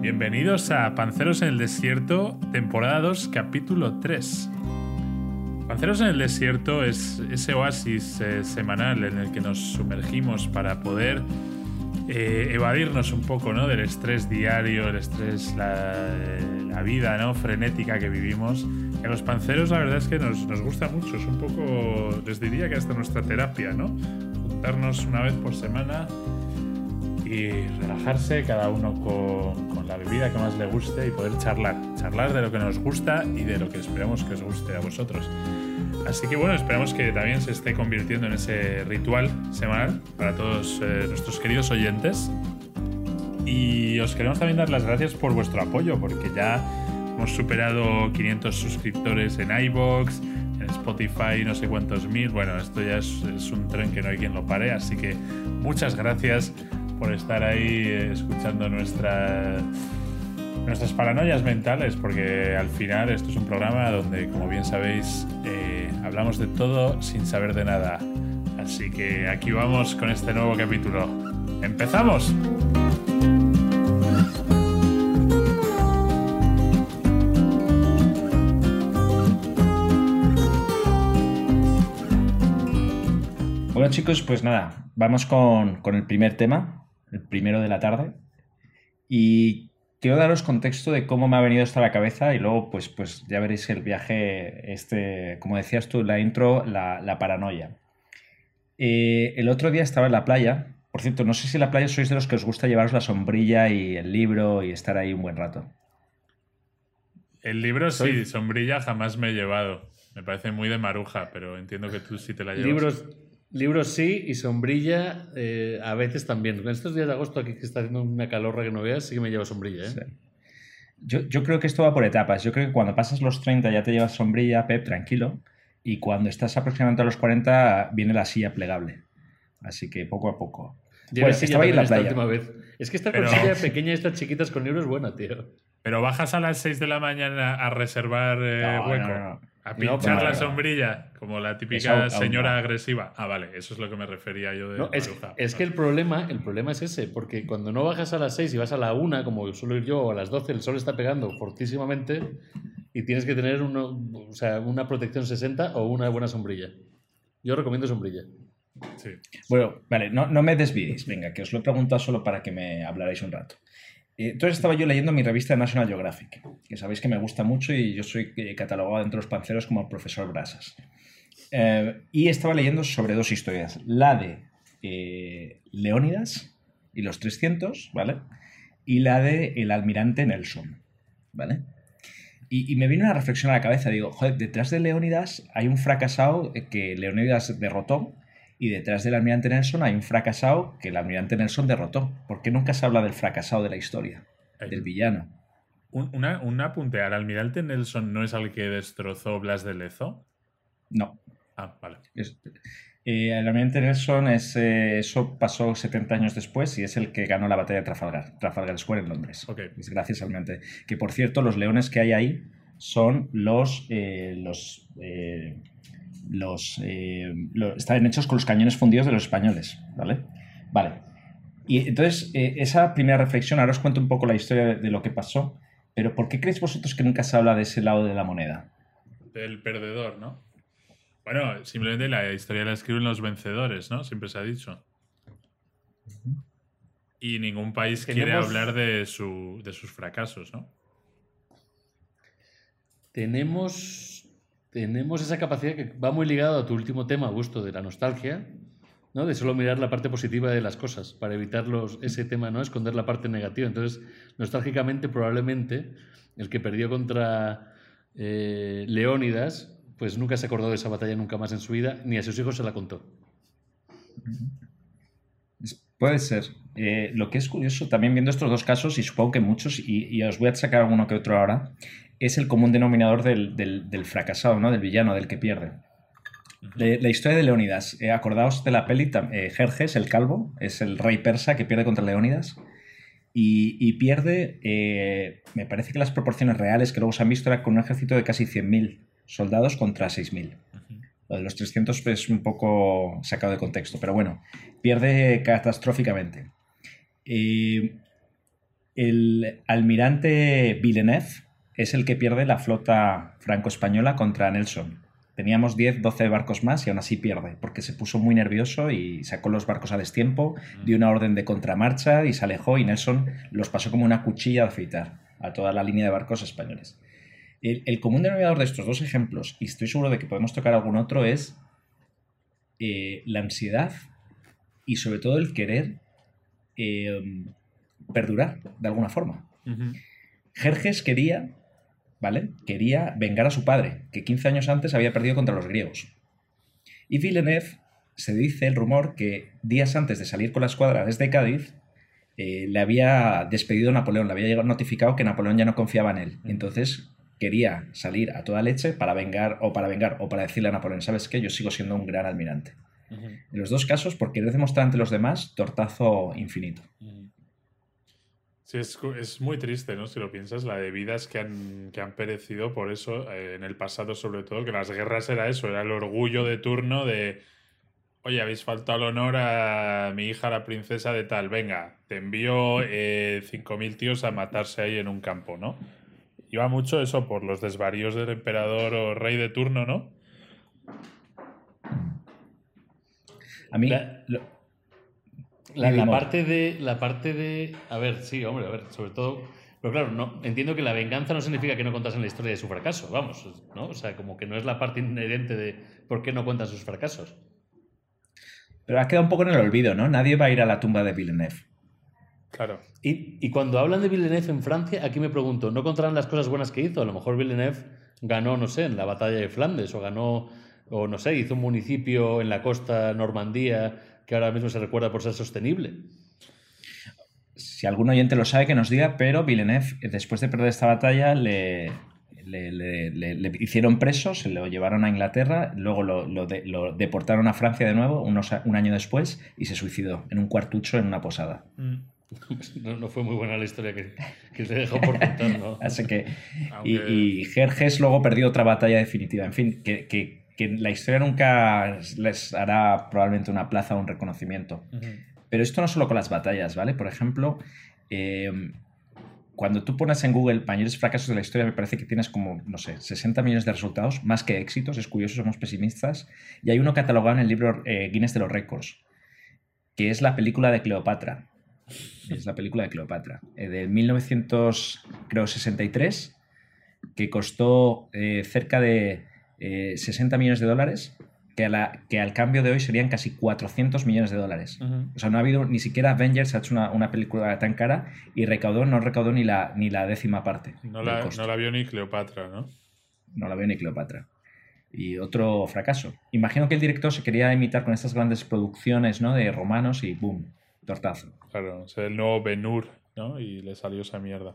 Bienvenidos a Panceros en el Desierto, temporada 2, capítulo 3. Panceros en el Desierto es ese oasis eh, semanal en el que nos sumergimos para poder eh, evadirnos un poco ¿no? del estrés diario, el estrés, la, la vida ¿no? frenética que vivimos. Y a los panceros la verdad es que nos, nos gusta mucho, es un poco, les diría que hasta nuestra terapia, ¿no? Juntarnos una vez por semana y relajarse cada uno con, la bebida que más le guste y poder charlar, charlar de lo que nos gusta y de lo que esperamos que os guste a vosotros. Así que bueno, esperamos que también se esté convirtiendo en ese ritual semanal para todos eh, nuestros queridos oyentes. Y os queremos también dar las gracias por vuestro apoyo, porque ya hemos superado 500 suscriptores en iBox, en Spotify, no sé cuántos mil. Bueno, esto ya es, es un tren que no hay quien lo pare, así que muchas gracias por estar ahí escuchando nuestra, nuestras paranoias mentales, porque al final esto es un programa donde, como bien sabéis, eh, hablamos de todo sin saber de nada. Así que aquí vamos con este nuevo capítulo. ¡Empezamos! Bueno chicos, pues nada, vamos con, con el primer tema, el primero de la tarde. Y quiero daros contexto de cómo me ha venido esto a la cabeza y luego pues, pues ya veréis el viaje, este, como decías tú, la intro, la, la paranoia. Eh, el otro día estaba en la playa, por cierto, no sé si en la playa sois de los que os gusta llevaros la sombrilla y el libro y estar ahí un buen rato. El libro sí, sombrilla jamás me he llevado. Me parece muy de maruja, pero entiendo que tú sí te la llevas. Libros, Libros sí y sombrilla eh, a veces también. En estos días de agosto aquí que está haciendo una calorra que no veas, sí que me llevo sombrilla. ¿eh? Sí. Yo, yo, creo que esto va por etapas. Yo creo que cuando pasas los 30 ya te llevas sombrilla, Pep, tranquilo. Y cuando estás aproximadamente a los 40 viene la silla plegable. Así que poco a poco. Pues estaba ahí en la playa. Vez. Es que esta Pero... silla pequeña y estas chiquitas con libros es buena, tío. Pero bajas a las 6 de la mañana a reservar eh, no, hueco. No, no. A pinchar no, la sombrilla, como la típica señora aún, agresiva. Ah, vale, eso es lo que me refería yo de. No, es, es, que el problema, el problema es ese, porque cuando no bajas a las 6 y vas a la 1, como suelo ir yo, o a las 12, el sol está pegando fortísimamente y tienes que tener uno, o sea, una protección 60 o una buena sombrilla. Yo recomiendo sombrilla. Sí. Bueno, vale, no, no me desviéis, venga, que os lo he preguntado solo para que me hablarais un rato. Entonces estaba yo leyendo mi revista National Geographic, que sabéis que me gusta mucho y yo soy catalogado entre los panceros como el profesor Brasas. Eh, y estaba leyendo sobre dos historias. La de eh, Leónidas y los 300, ¿vale? Y la de el almirante Nelson, ¿vale? Y, y, me vino una reflexión a la cabeza. Digo, joder, detrás de Leónidas hay un fracasado que Leónidas derrotó y detrás del almirante Nelson hay un fracasado que el almirante Nelson derrotó. ¿Por qué nunca se habla del fracasado de la historia? Del villano. Un, una, un apunte, ¿al almirante Nelson no es al que destrozó Blas de Lezo? No. Ah, vale. Es, eh, el almirante Nelson, es, eh, eso pasó 70 años después y es el que ganó la batalla de Trafalgar, Trafalgar Square en Londres. Okay. Es gracias al almirante. Que por cierto, los leones que hay ahí son los, eh, los los, eh, hechos con los cañones fundidos de los españoles, ¿vale? Vale. Y entonces, eh, esa primera reflexión, ahora os cuento un poco la historia de, de, lo que pasó, pero ¿por qué creéis vosotros que nunca se habla de ese lado de la moneda? Del perdedor, ¿no? Bueno, simplemente la historia la escriben los vencedores, ¿no? Siempre se ha dicho. Y ningún país quiere hablar de, su, de sus fracasos, ¿no? Tenemos tenemos esa capacidad que va muy ligado a tu último tema, Augusto, de la nostalgia, ¿no? de solo mirar la parte positiva de las cosas, para evitar los, ese tema, ¿no? esconder la parte negativa. Entonces, nostálgicamente, probablemente, el que perdió contra eh, Leónidas, pues nunca se acordó de esa batalla nunca más en su vida, ni a sus hijos se la contó. Puede ser. Eh, lo que es curioso, también viendo estos dos casos, y supongo que muchos, y os voy a sacar alguno que otro ahora, es el común denominador del, del, del fracasado, ¿no? del villano, del que pierde. La, historia de Leónidas. Eh, acordaos de la peli, eh, Jerjes, el calvo, es el rey persa que pierde contra Leónidas. Y, y pierde, eh, me parece que las proporciones reales que luego se han visto era con un ejército de casi 100.000 soldados contra 6.000. Uh -huh. Lo de los 300 es un poco sacado de contexto, pero bueno, pierde catastróficamente. El almirante Villeneuve es el que pierde la flota franco-española contra Nelson. Teníamos 10, 12 barcos más y aún así pierde, porque se puso muy nervioso y sacó los barcos a destiempo, dio una orden de contramarcha y se alejó y Nelson los pasó como una cuchilla de afeitar a toda la línea de barcos españoles. El, común denominador de estos dos ejemplos, y estoy seguro de que podemos tocar algún otro, es eh, la ansiedad y sobre todo el querer eh, perdurar de alguna forma. Jerjes quería ¿vale? Quería vengar a su padre, que 15 años antes había perdido contra los griegos. Y Villeneuve se dice el rumor que días antes de salir con la escuadra desde Cádiz, eh, le había despedido a Napoleón, le había notificado que Napoleón ya no confiaba en él. Entonces quería salir a toda leche para vengar o para vengar o para decirle a Napoleón, ¿sabes qué? Yo sigo siendo un gran almirante. En los dos casos, por querer demostrar ante los demás, tortazo infinito. Sí, es, muy triste, ¿no? Si lo piensas, la de vidas que han, que han perecido por eso, eh, en el pasado sobre todo, que las guerras era eso, era el orgullo de turno de, oye, habéis faltado al honor a mi hija, la princesa de tal, venga, te envío eh, 5.000 tíos a matarse ahí en un campo, ¿no? Iba mucho eso por los desvaríos del emperador o rey de turno, ¿no? A mí... La, parte de. La parte de. A ver, sí, hombre, a ver, sobre todo. Pero claro, no, entiendo que la venganza no significa que no contasen la historia de su fracaso, vamos, ¿no? O sea, como que no es la parte inherente de por qué no cuentan sus fracasos. Pero ha quedado un poco en el olvido, ¿no? Nadie va a ir a la tumba de Villeneuve. Claro. Y, y cuando hablan de Villeneuve en Francia, aquí me pregunto, ¿no contarán las cosas buenas que hizo? A lo mejor Villeneuve ganó, no sé, en la batalla de Flandes, o ganó, o no sé, hizo un municipio en la costa Normandía que ahora mismo se recuerda por ser sostenible. Si algún oyente lo sabe, que nos diga, pero Villeneuve, después de perder esta batalla, le, le, hicieron preso, se lo llevaron a Inglaterra, luego lo, deportaron a Francia de nuevo, unos, un año después, y se suicidó en un cuartucho en una posada. Mm. No, fue muy buena la historia que, que se dejó por contar, ¿no? Así que. Y, y, Jerjes luego perdió otra batalla definitiva. En fin, que, que que la historia nunca les hará probablemente una plaza o un reconocimiento. Pero esto no solo con las batallas, ¿vale? Por ejemplo, eh, cuando tú pones en Google mayores fracasos de la historia, me parece que tienes como, no sé, 60 millones de resultados, más que éxitos. Es curioso, somos pesimistas. Y hay uno catalogado en el libro eh, Guinness de los Récords, que es la película de Cleopatra. Es la película de Cleopatra, eh, de 1963, que costó cerca de 60 eh, millones de dólares, que, a la, que al cambio de hoy serían casi 400 millones de dólares. O sea, no ha habido ni siquiera Avengers ha hecho una, película tan cara y recaudó, no recaudó ni la, ni la décima parte. No la, no la vio ni Cleopatra, ¿no? No la vio ni Cleopatra. Y otro fracaso. Imagino que el director se quería imitar con estas grandes producciones ¿no? de romanos y ¡boom! Tortazo. Claro, es el nuevo Benur, ¿no? Y le salió esa mierda.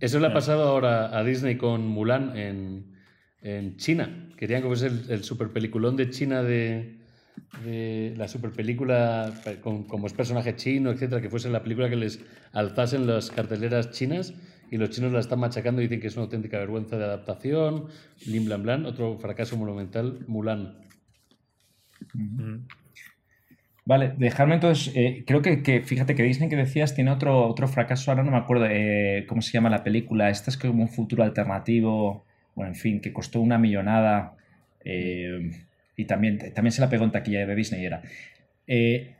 Eso le ha pasado ahora a Disney con Mulan en, en China. Querían que fuese el, peliculón de China de, la super película con, como es personaje chino, etcétera, que fuese la película que les alzasen las carteleras chinas y los chinos la están machacando y dicen que es una auténtica vergüenza de adaptación, blim blan blan, otro fracaso monumental, Mulan. Vale, dejarme entonces, eh, creo que, fíjate que Disney que decías tiene otro, otro fracaso, ahora no me acuerdo eh, cómo se llama la película, esta es como un futuro alternativo bueno, en fin, que costó una millonada eh, y también, también se la pegó en taquilla de Disney. Era. Eh,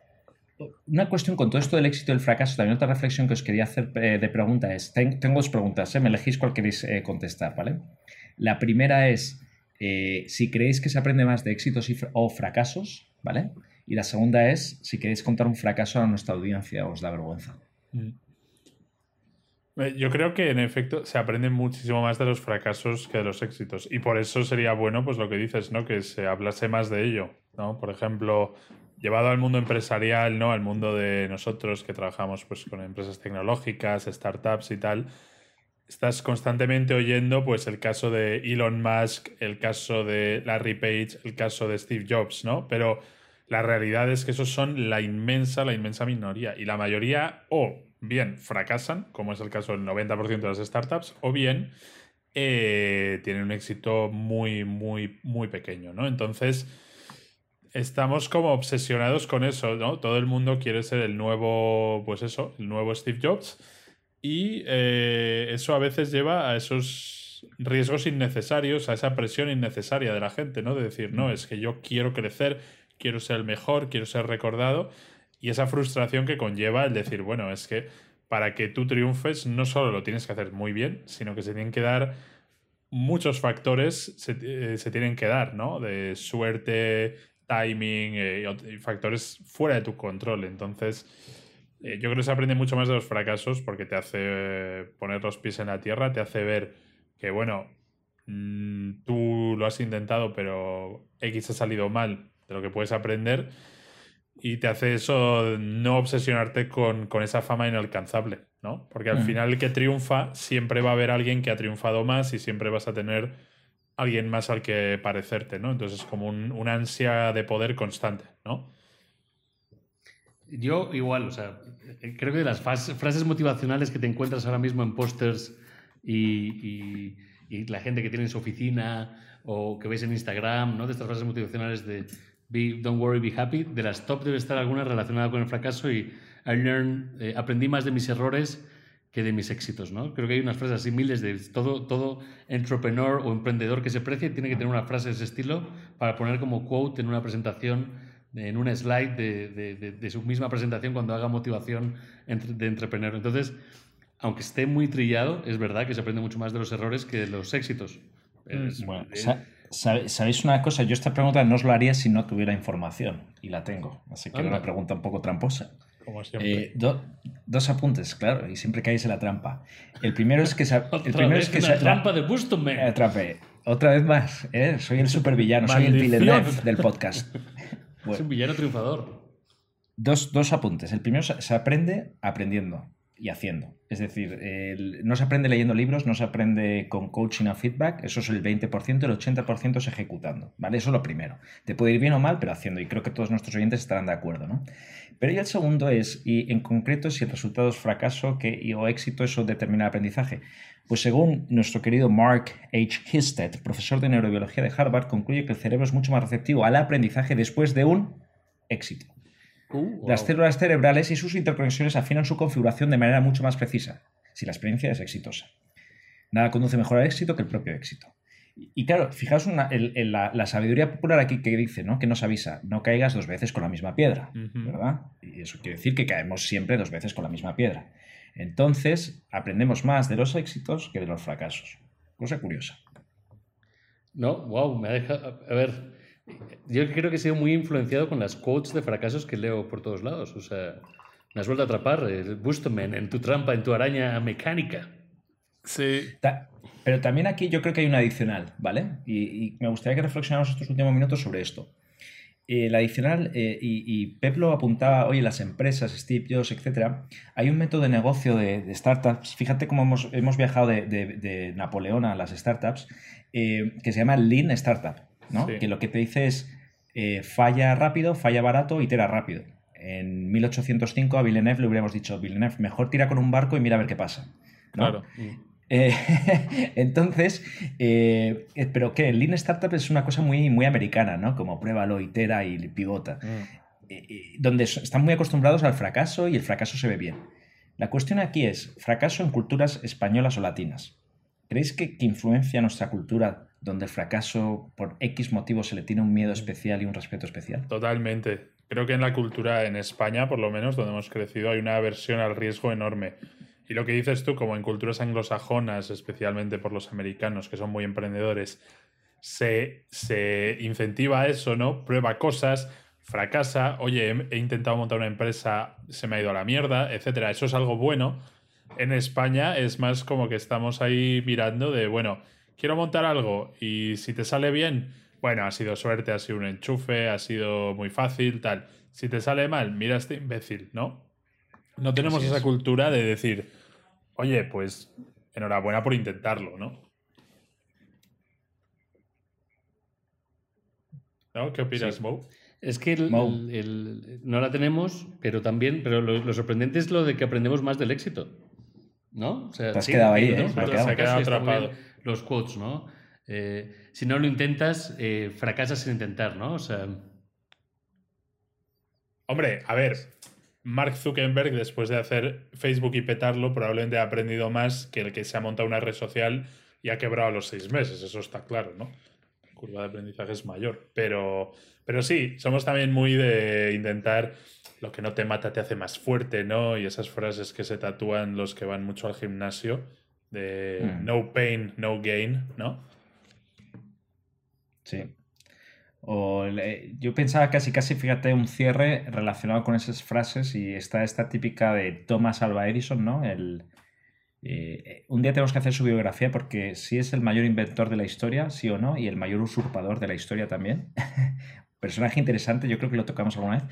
una cuestión con todo esto del éxito y el fracaso, también otra reflexión que os quería hacer eh, de pregunta es, tengo dos preguntas, me elegís cuál queréis contestar, ¿vale? La primera es, si creéis que se aprende más de éxitos o fracasos, ¿vale? Y la segunda es, si queréis contar un fracaso a nuestra audiencia, os da vergüenza. Mm. Eh, yo creo que en efecto se aprende muchísimo más de los fracasos que de los éxitos. Y por eso sería bueno, pues lo que dices, ¿no? Que se hablase más de ello. ¿no? Por ejemplo, llevado al mundo empresarial, ¿no? Al mundo de nosotros que trabajamos pues, con empresas tecnológicas, startups y tal. Estás constantemente oyendo pues el caso de Elon Musk, el caso de Larry Page, el caso de Steve Jobs, ¿no? Pero la realidad es que esos son la inmensa, la inmensa minoría. Y la mayoría o bien fracasan, como es el caso del 90% de las startups, o bien eh, tienen un éxito muy, muy, muy pequeño, ¿no? Entonces, estamos como obsesionados con eso, ¿no? Todo el mundo quiere ser el nuevo, pues eso, el nuevo Steve Jobs. y eh, eso a veces lleva a esos riesgos innecesarios, a esa presión innecesaria de la gente, ¿no? De decir, no, es que yo quiero crecer, quiero ser el mejor, quiero ser recordado, y esa frustración que conlleva el decir, bueno, es que para que tú triunfes no solo lo tienes que hacer muy bien, sino que se tienen que dar muchos factores, se, eh, tienen que dar, ¿no? De suerte, timing eh, y factores fuera de tu control. Entonces, eh, yo creo que se aprende mucho más de los fracasos porque te hace poner los pies en la tierra, te hace ver que, bueno, mm, tú lo has intentado, pero X ha salido mal de lo que puedes aprender y te hace eso no obsesionarte con, esa fama inalcanzable, ¿no? Porque al mm. final el que triunfa siempre va a haber alguien que ha triunfado más y siempre vas a tener alguien más al que parecerte, ¿no? Entonces es como un, una ansia de poder constante, ¿no? Yo igual, o sea, creo que de las frases motivacionales que te encuentras ahora mismo en pósters y, y, la gente que tiene en su oficina o que ves en Instagram, ¿no? De estas frases motivacionales de don't worry, be happy. De las top debe estar alguna relacionada con el fracaso y I learned, eh, aprendí más de mis errores que de mis éxitos, ¿no? Creo que hay unas frases así miles de todo, todo entrepreneur o emprendedor que se precie tiene que tener una frase de ese estilo para poner como quote en una presentación, en un slide de, de, su misma presentación cuando haga motivación de entrepreneur. Entonces, aunque esté muy trillado, es verdad que se aprende mucho más de los errores que de los éxitos. bueno, ¿Sabéis una cosa? Yo esta pregunta no os la haría si no tuviera información y la tengo. Así que era una pregunta un poco tramposa. Como. Eh, dos apuntes, claro, y siempre caéis en la trampa. El primero es que. el primero es que la trampa de Buston eh, Otra vez más, ¿eh? soy el supervillano, soy el Villeneuve del podcast. Es un villano triunfador. Dos, dos apuntes. El primero se aprende aprendiendo y haciendo. Es decir, no se aprende leyendo libros, no se aprende con coaching o feedback, eso es el 20%, el 80% es ejecutando, ¿vale? Eso es lo primero. Te puede ir bien o mal, pero haciendo, y creo que todos nuestros oyentes estarán de acuerdo, ¿no? Pero y el segundo es, y en concreto, si el resultado es fracaso que, o éxito, eso determina el aprendizaje. Pues según nuestro querido Mark H. Histed, profesor de neurobiología de Harvard, concluye que el cerebro es mucho más receptivo al aprendizaje después de un éxito. Uh, las células cerebrales y sus interconexiones afinan su configuración de manera mucho más precisa, si la experiencia es exitosa. Nada conduce mejor al éxito que el propio éxito. Y claro, fijaos en, la, sabiduría popular aquí que dice, ¿no? Que nos avisa, no caigas dos veces con la misma piedra, ¿verdad? Y eso quiere decir que caemos siempre dos veces con la misma piedra. Entonces, aprendemos más de los éxitos que de los fracasos. Cosa curiosa. No, wow, me ha dejado. A ver, yo creo que he sido muy influenciado con las quotes de fracasos que leo por todos lados. O sea, me has vuelto a atrapar, el Bustoman, en tu trampa, en tu araña mecánica. Sí. pero también aquí yo creo que hay un adicional, ¿vale? Y, me gustaría que reflexionáramos estos últimos minutos sobre esto. Eh, el adicional, eh, y, Pep lo apuntaba, oye, las empresas, Steve Jobs, etcétera, hay un método de negocio de, startups. Fíjate cómo hemos, hemos viajado de, Napoleón a las startups, eh, que se llama Lean Startup. Que lo que te dice es eh, falla rápido, falla barato, itera rápido. En 1805 a Villeneuve le hubiéramos dicho, Villeneuve, mejor tira con un barco y mira a ver qué pasa. Claro. Eh, entonces, eh, pero que el Lean Startup es una cosa muy, muy americana, ¿no? Como pruébalo, itera y pivota. Mm. donde están muy acostumbrados al fracaso y el fracaso se ve bien. La cuestión aquí es, fracaso en culturas españolas o latinas. ¿Creéis que, que influencia nuestra cultura donde el fracaso por X motivos se le tiene un miedo especial y un respeto especial? Totalmente. Creo que en la cultura en España, por lo menos, donde hemos crecido, hay una aversión al riesgo enorme. Y lo que dices tú, como en culturas anglosajonas, especialmente por los americanos, que son muy emprendedores, se, se incentiva eso, ¿no? Prueba cosas, fracasa, oye, he, he, intentado montar una empresa, se me ha ido a la mierda, etcétera. Eso es algo bueno. En España es más como que estamos ahí mirando de, bueno, quiero montar algo y si te sale bien, bueno, ha sido suerte, ha sido un enchufe, ha sido muy fácil, tal. Si te sale mal, mira este imbécil, ¿no? No tenemos esa cultura de decir, oye, pues enhorabuena por intentarlo, ¿no? ¿No? ¿Qué opinas, Mo? Es que no la tenemos, pero también, pero lo, sorprendente es lo de que aprendemos más del éxito. ¿No? te has quedado ahí, ¿eh? Se ha quedado atrapado los quotes, ¿no? Eh, si no lo intentas, eh, fracasas sin intentar, ¿no? O sea. Hombre, a ver, Mark Zuckerberg, después de hacer Facebook y petarlo, probablemente ha aprendido más que el que se ha montado una red social y ha quebrado a los seis meses, eso está claro, ¿no? La curva de aprendizaje es mayor. Pero, pero sí, somos también muy de intentar lo que no te mata te hace más fuerte, ¿no? Y esas frases que se tatúan los que van mucho al gimnasio, de Mm. no pain, no gain, ¿no? Sí. O le- yo pensaba casi, casi, fíjate, un cierre relacionado con esas frases y está esta típica de Thomas Alva Edison, ¿no? El, eh, un día tenemos que hacer su biografía porque sí es el mayor inventor de la historia, sí o no, y el mayor usurpador de la historia también. Personaje interesante, yo creo que lo tocamos alguna vez.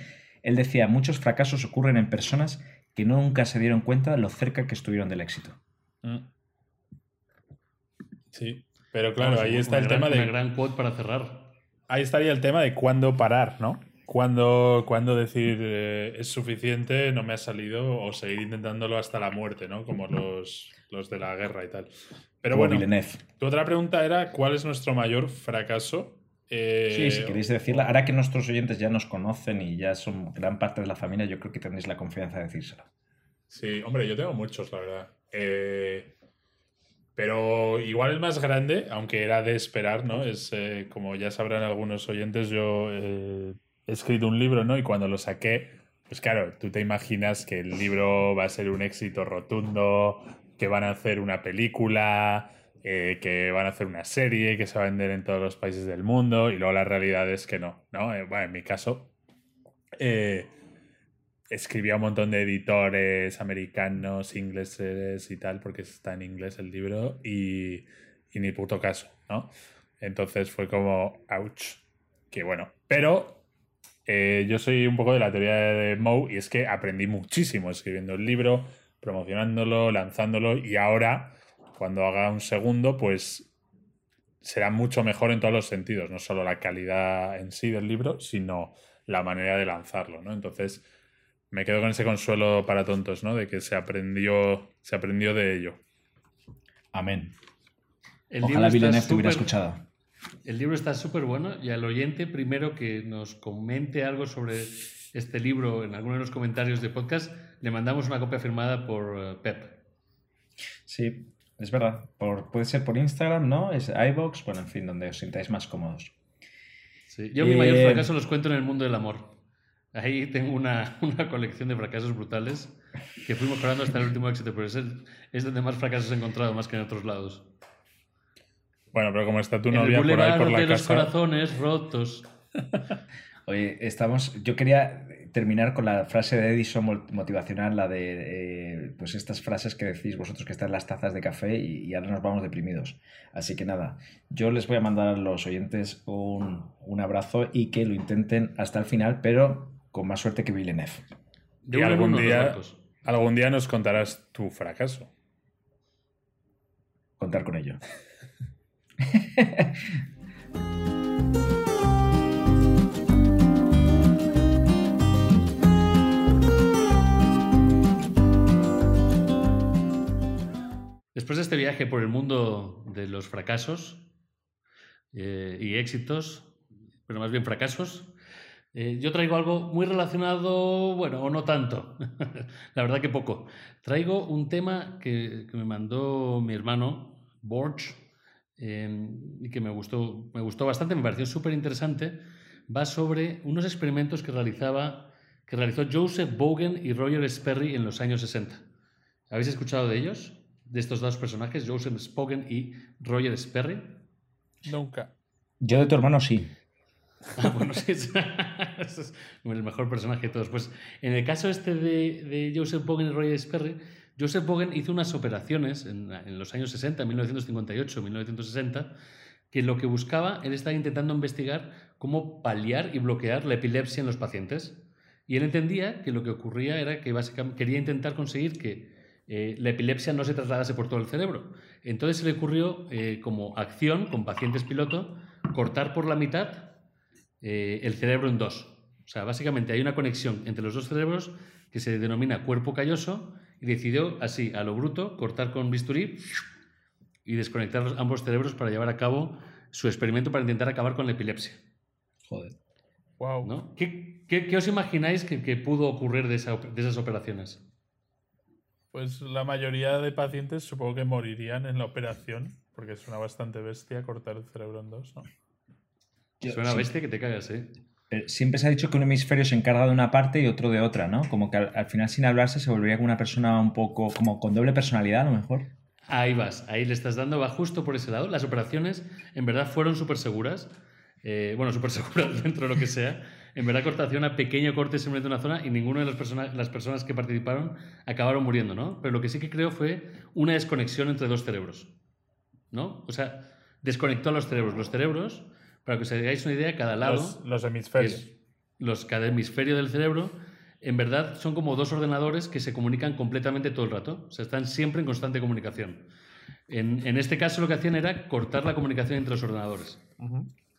Él decía, muchos fracasos ocurren en personas que nunca se dieron cuenta de lo cerca que estuvieron del éxito. Mm. Sí, pero claro, ahí está el gran- tema de... Una gran quote para cerrar. Ahí estaría el tema de cuándo parar, ¿no? Cuándo, cuándo decir eh, es suficiente, no me ha salido, o seguir intentándolo hasta la muerte, ¿no? Como los, los de la guerra y tal. Pero Como bueno, Villeneuve. tu otra pregunta era ¿cuál es nuestro mayor fracaso? Eh, Sí, si queréis decirla, ahora que nuestros oyentes ya nos conocen y ya son gran parte de la familia, yo creo que tendréis la confianza de decírselo. Sí, hombre, yo tengo muchos, la verdad. Eh, pero igual el más grande, aunque era de esperar, ¿no? Es, eh, como ya sabrán algunos oyentes, yo eh, he escrito un libro, ¿no? Y cuando lo saqué, pues claro, tú te imaginas que el libro va a ser un éxito rotundo, que van a hacer una película, eh, que van a hacer una serie, que se va a vender en todos los países del mundo, y luego la realidad es que no, ¿no? Eh, bueno, en mi caso, escribí a un montón de editores americanos, ingleses y tal, porque está en inglés el libro, y, y ni puto caso, ¿no? Entonces fue como, ouch, que bueno. Pero eh, yo soy un poco de la teoría de Moe, y es que aprendí muchísimo escribiendo el libro, promocionándolo, lanzándolo, y ahora, cuando haga un segundo, pues será mucho mejor en todos los sentidos, no solo la calidad en sí del libro, sino la manera de lanzarlo, ¿no? Entonces, me quedo con ese consuelo para tontos, ¿no? De que se aprendió, se aprendió de ello. Amén. El Ojalá libro está Villeneuve te hubiera súper- escuchado. El libro está súper bueno y al oyente primero que nos comente algo sobre este libro en alguno de los comentarios de podcast, le mandamos una copia firmada por eh, Pep. Sí, es verdad. Por, puede ser por Instagram, ¿no? Es iVoox, bueno, en fin, donde os sintáis más cómodos. Sí, Yo mi mayor Eh, fracaso los cuento en el mundo del amor. Ahí tengo una, una colección de fracasos brutales que fui mejorando hasta el último éxito, pero es, el- es donde más fracasos he encontrado, más que en otros lados. Bueno, pero como está tu En novia el por ahí por la de los corazones rotos. Oye, estamos. Yo quería terminar con la frase de Edison motivacional, la de eh, pues estas frases que decís vosotros que están en las tazas de café y, y ahora nos vamos deprimidos. Así que nada, yo les voy a mandar a los oyentes un, un abrazo y que lo intenten hasta el final, pero con más suerte que Villeneuve. De Y algún día-. Algún día nos contarás tu fracaso. Contar con ello. Después de este viaje por el mundo de los fracasos eh, y éxitos, pero más bien fracasos, eh, yo traigo algo muy relacionado, bueno, o no tanto, la verdad que poco. Traigo un tema que, que me mandó mi hermano, Borch, eh, y que me gustó, me gustó bastante, me pareció súper interesante. Va sobre unos experimentos que, realizaba, que realizó Joseph Bogen y Roger Sperry en los años 60. ¿Habéis escuchado de ellos? De estos dos personajes, Joseph Bogen y Roger Sperry. Nunca. Yo de tu hermano sí. Ah, bueno, sí, es, es el mejor personaje de todos. Pues en el caso este de, de Joseph Bogen y Roger Sperry, Joseph Bogen hizo unas operaciones en, en los años 60, 1958, 1960, que lo que buscaba, él estaba intentando investigar cómo paliar y bloquear la epilepsia en los pacientes. Y él entendía que lo que ocurría era que básicamente quería intentar conseguir que eh, la epilepsia no se trasladase por todo el cerebro. Entonces se le ocurrió, eh, como acción con pacientes piloto, cortar por la mitad eh, el cerebro en dos. O sea, básicamente hay una conexión entre los dos cerebros que se denomina cuerpo calloso y decidió así, a lo bruto, cortar con bisturí y desconectar los- ambos cerebros para llevar a cabo su experimento para intentar acabar con la epilepsia. Joder. Wow. ¿no? ¿Qué, qué- qué os imagináis que, que pudo ocurrir de, esa de esas operaciones? Pues la mayoría de pacientes supongo que morirían en la operación, porque es una bastante bestia cortar el cerebro en dos, ¿no? Yo- Suena sí, bestia que te cagas, ¿eh? pero siempre se ha dicho que un hemisferio se encarga de una parte y otro de otra, ¿no? Como que al, al final sin hablarse se volvería como una persona un poco, como con doble personalidad a lo mejor. Ahí vas, ahí le estás dando, va justo por ese lado. Las operaciones en verdad fueron súper seguras. Eh, bueno, súper seguras dentro de lo que sea. En verdad cortación a pequeño corte simplemente en una zona y ninguna de las, personas las personas que participaron acabaron muriendo, ¿no? Pero lo que sí que creo fue una desconexión entre dos cerebros, ¿no? O sea, desconectó a los cerebros. Los cerebros, para que os hagáis una idea, cada lado... Los, hemisferios. los, cada hemisferio del cerebro, en verdad son como dos ordenadores que se comunican completamente todo el rato. O sea, están siempre en constante comunicación. En, en este caso lo que hacían era cortar la comunicación entre los ordenadores.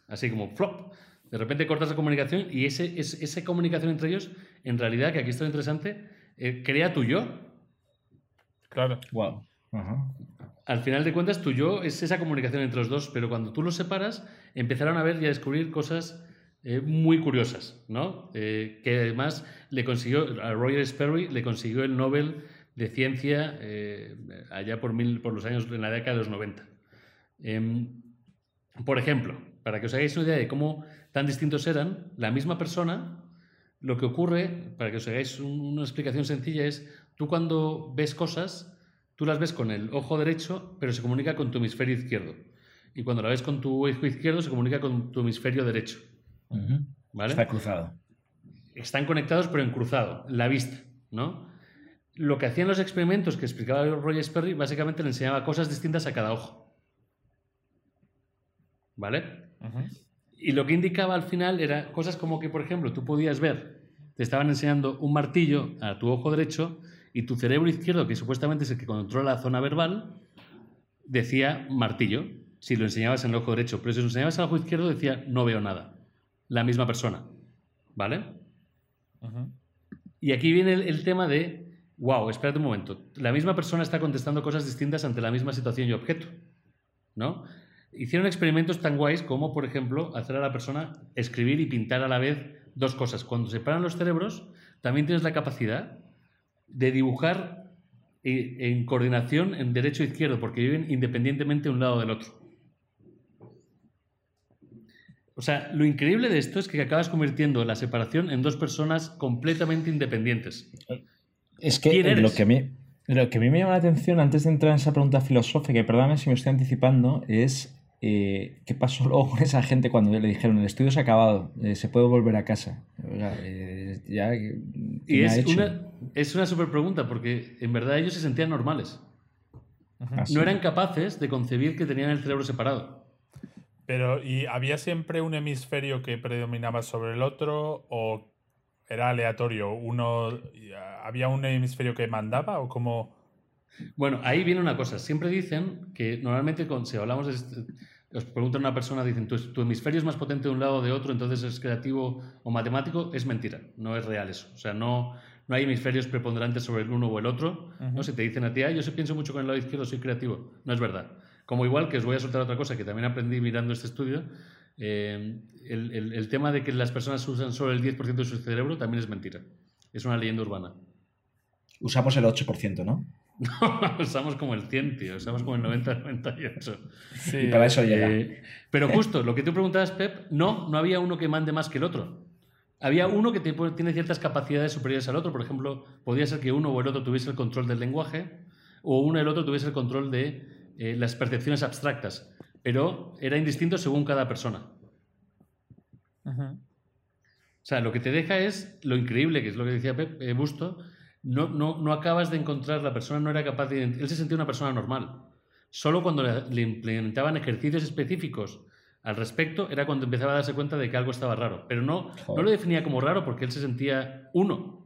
Así como flop. De repente cortas la comunicación y ese, es- esa comunicación entre ellos, en realidad, que aquí está lo interesante, eh, crea tu yo. Claro. Wow. Ajá. Al final de cuentas, tu yo es esa comunicación entre los dos, pero cuando tú los separas, empezaron a ver y a descubrir cosas eh, muy curiosas, ¿no? Eh, que además le consiguió, a Roger Sperry le consiguió el Nobel de Ciencia eh, allá por, mil, por los años, en la década de los 90. Em, por ejemplo, para que os hagáis una idea de cómo tan distintos eran, la misma persona, lo que ocurre, para que os hagáis un- una explicación sencilla, es tú cuando ves cosas, tú las ves con el ojo derecho, pero se comunica con tu hemisferio izquierdo. Y cuando la ves con tu ojo izquierdo, se comunica con tu hemisferio derecho. ¿Vale? Está cruzado. están conectados pero en cruzado, la vista, ¿no? Lo que hacían los experimentos que explicaba Roger Sperry, básicamente le enseñaba cosas distintas a cada ojo. ¿Vale? Y lo que indicaba al final era cosas como que, por ejemplo, tú podías ver, te estaban enseñando un martillo a tu ojo derecho y tu cerebro izquierdo, que supuestamente es el que controla la zona verbal, decía martillo, si lo enseñabas en el ojo derecho. Pero si lo enseñabas al ojo izquierdo decía no veo nada. La misma persona. ¿Vale? Y aquí viene el, el tema de, wow, espérate un momento, la misma persona está contestando cosas distintas ante la misma situación y objeto, ¿no? Hicieron experimentos tan guays como, por ejemplo, hacer a la persona escribir y pintar a la vez dos cosas. Cuando se separan los cerebros, también tienes la capacidad de dibujar eh, en coordinación en derecho e izquierdo, porque viven independientemente un lado del otro. O sea, lo increíble de esto es que acabas convirtiendo la separación en dos personas completamente independientes. Es que ¿Quién lo que, a mí, lo que a mí me llama la atención antes de entrar en esa pregunta filosófica, y perdóname si me estoy anticipando, es eh, qué pasó luego con esa gente cuando le dijeron el estudio se ha acabado, eh, se puede volver a casa. Eh, ya, ¿qué Y me ha es hecho? una, es una super pregunta, porque en verdad ellos se sentían normales. Ah, sí. No eran capaces de concebir que tenían el cerebro separado. Pero, ¿y había siempre un hemisferio que predominaba sobre el otro o era aleatorio? Uno, ¿Había un hemisferio que mandaba o cómo? Bueno, ahí viene una cosa. Siempre dicen que normalmente con, si hablamos de... este- os preguntan a una persona, dicen, ¿Tu, tu hemisferio es más potente de un lado o de otro, entonces es creativo o matemático. Es mentira, no es real eso. O sea, no, no hay hemisferios preponderantes sobre el uno o el otro. ¿no? Si te dicen a ti, ah, yo sí pienso mucho con el lado izquierdo, soy creativo. No es verdad. Como igual que os voy a soltar otra cosa que también aprendí mirando este estudio, eh, el, el- el tema de que las personas usan solo el 10% de su cerebro también es mentira. Es una leyenda urbana. Usamos el 8%, ¿no? usamos como el 100, tío. Usamos como el 90-98. Sí, Y para eso llega. Eh, pero justo, lo que tú preguntabas, Pep, no, no había uno que mande más que el otro. Había uno que te- tiene ciertas capacidades superiores al otro. Por ejemplo, podía ser que uno o el otro tuviese el control del lenguaje o uno o el otro tuviese el control de eh, las percepciones abstractas. Pero era indistinto según cada persona. O sea, lo que te deja es lo increíble, que es lo que decía Pep, eh, Busto, no, no, no acabas de encontrar, la persona no era capaz de... Él se sentía una persona normal. Solo cuando le, le implementaban ejercicios específicos al respecto era cuando empezaba a darse cuenta de que algo estaba raro. Pero no, no lo definía como raro porque él se sentía uno.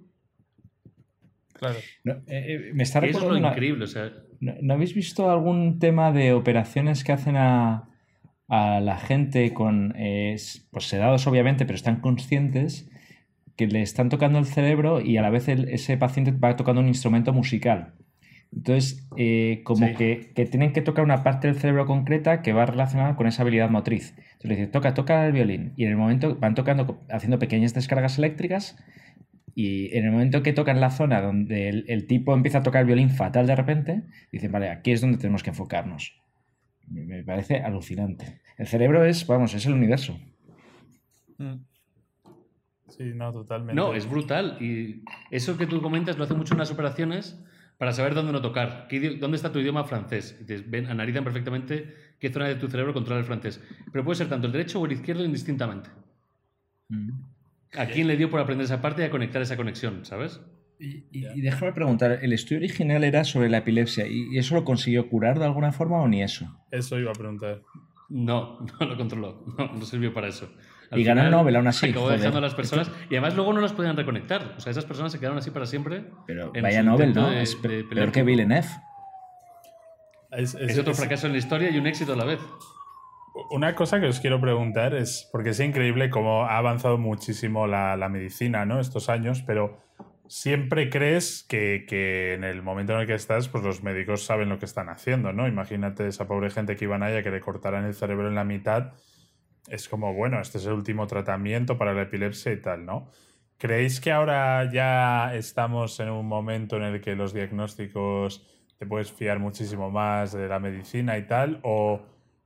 Claro. No, eh, eh, me está eso es lo una- increíble. O sea, ¿No, no habéis visto algún tema de operaciones que hacen a, a la gente con eh, pues sedados obviamente, pero están conscientes que le están tocando el cerebro y a la vez el- ese paciente va tocando un instrumento musical? Entonces, eh, como Sí. que, que tienen que tocar una parte del cerebro concreta que va relacionada con esa habilidad motriz. Entonces le dice, toca, toca el violín. Y en el momento van tocando, haciendo pequeñas descargas eléctricas. Y en el momento que tocan la zona donde el, el tipo empieza a tocar el violín fatal de repente, dicen, vale, aquí es donde tenemos que enfocarnos. Me me parece alucinante. El cerebro es, vamos, es el universo. Mm. Sí, no, totalmente. No, es brutal. Y eso que tú comentas lo hace mucho en las operaciones para saber dónde no tocar. ¿Qué ¿Dónde está tu idioma francés? Y te ven, analizan perfectamente qué zona de tu cerebro controla el francés. Pero puede ser tanto el derecho o el izquierdo indistintamente. ¿A quién le dio por aprender esa parte y a conectar esa conexión, sabes? Y, y- y déjame preguntar, ¿el estudio original era sobre la epilepsia y eso lo consiguió curar de alguna forma o ni eso? Eso iba a preguntar. No, no lo controló. No, no sirvió para eso. Y ganó el Nobel aún así, Acabó joder. dejando a las personas. Y además luego no las podían reconectar. O sea, esas personas se quedaron así para siempre. Pero vaya Nobel, ¿no? de- es pe- peor que Villeneuve. Es, es- Es otro es- fracaso en la historia y un éxito a la vez. Una cosa que os quiero preguntar es, porque es increíble cómo ha avanzado muchísimo la, la medicina, ¿no? Estos años, pero siempre crees que, que en el momento en el que estás, pues los médicos saben lo que están haciendo, ¿no? Imagínate esa pobre gente que iban allá que le cortaran el cerebro en la mitad. Es como, bueno, este es el último tratamiento para la epilepsia y tal, ¿no? ¿Creéis que ahora ya estamos en un momento en el que los diagnósticos te puedes fiar muchísimo más de la medicina y tal? ¿O,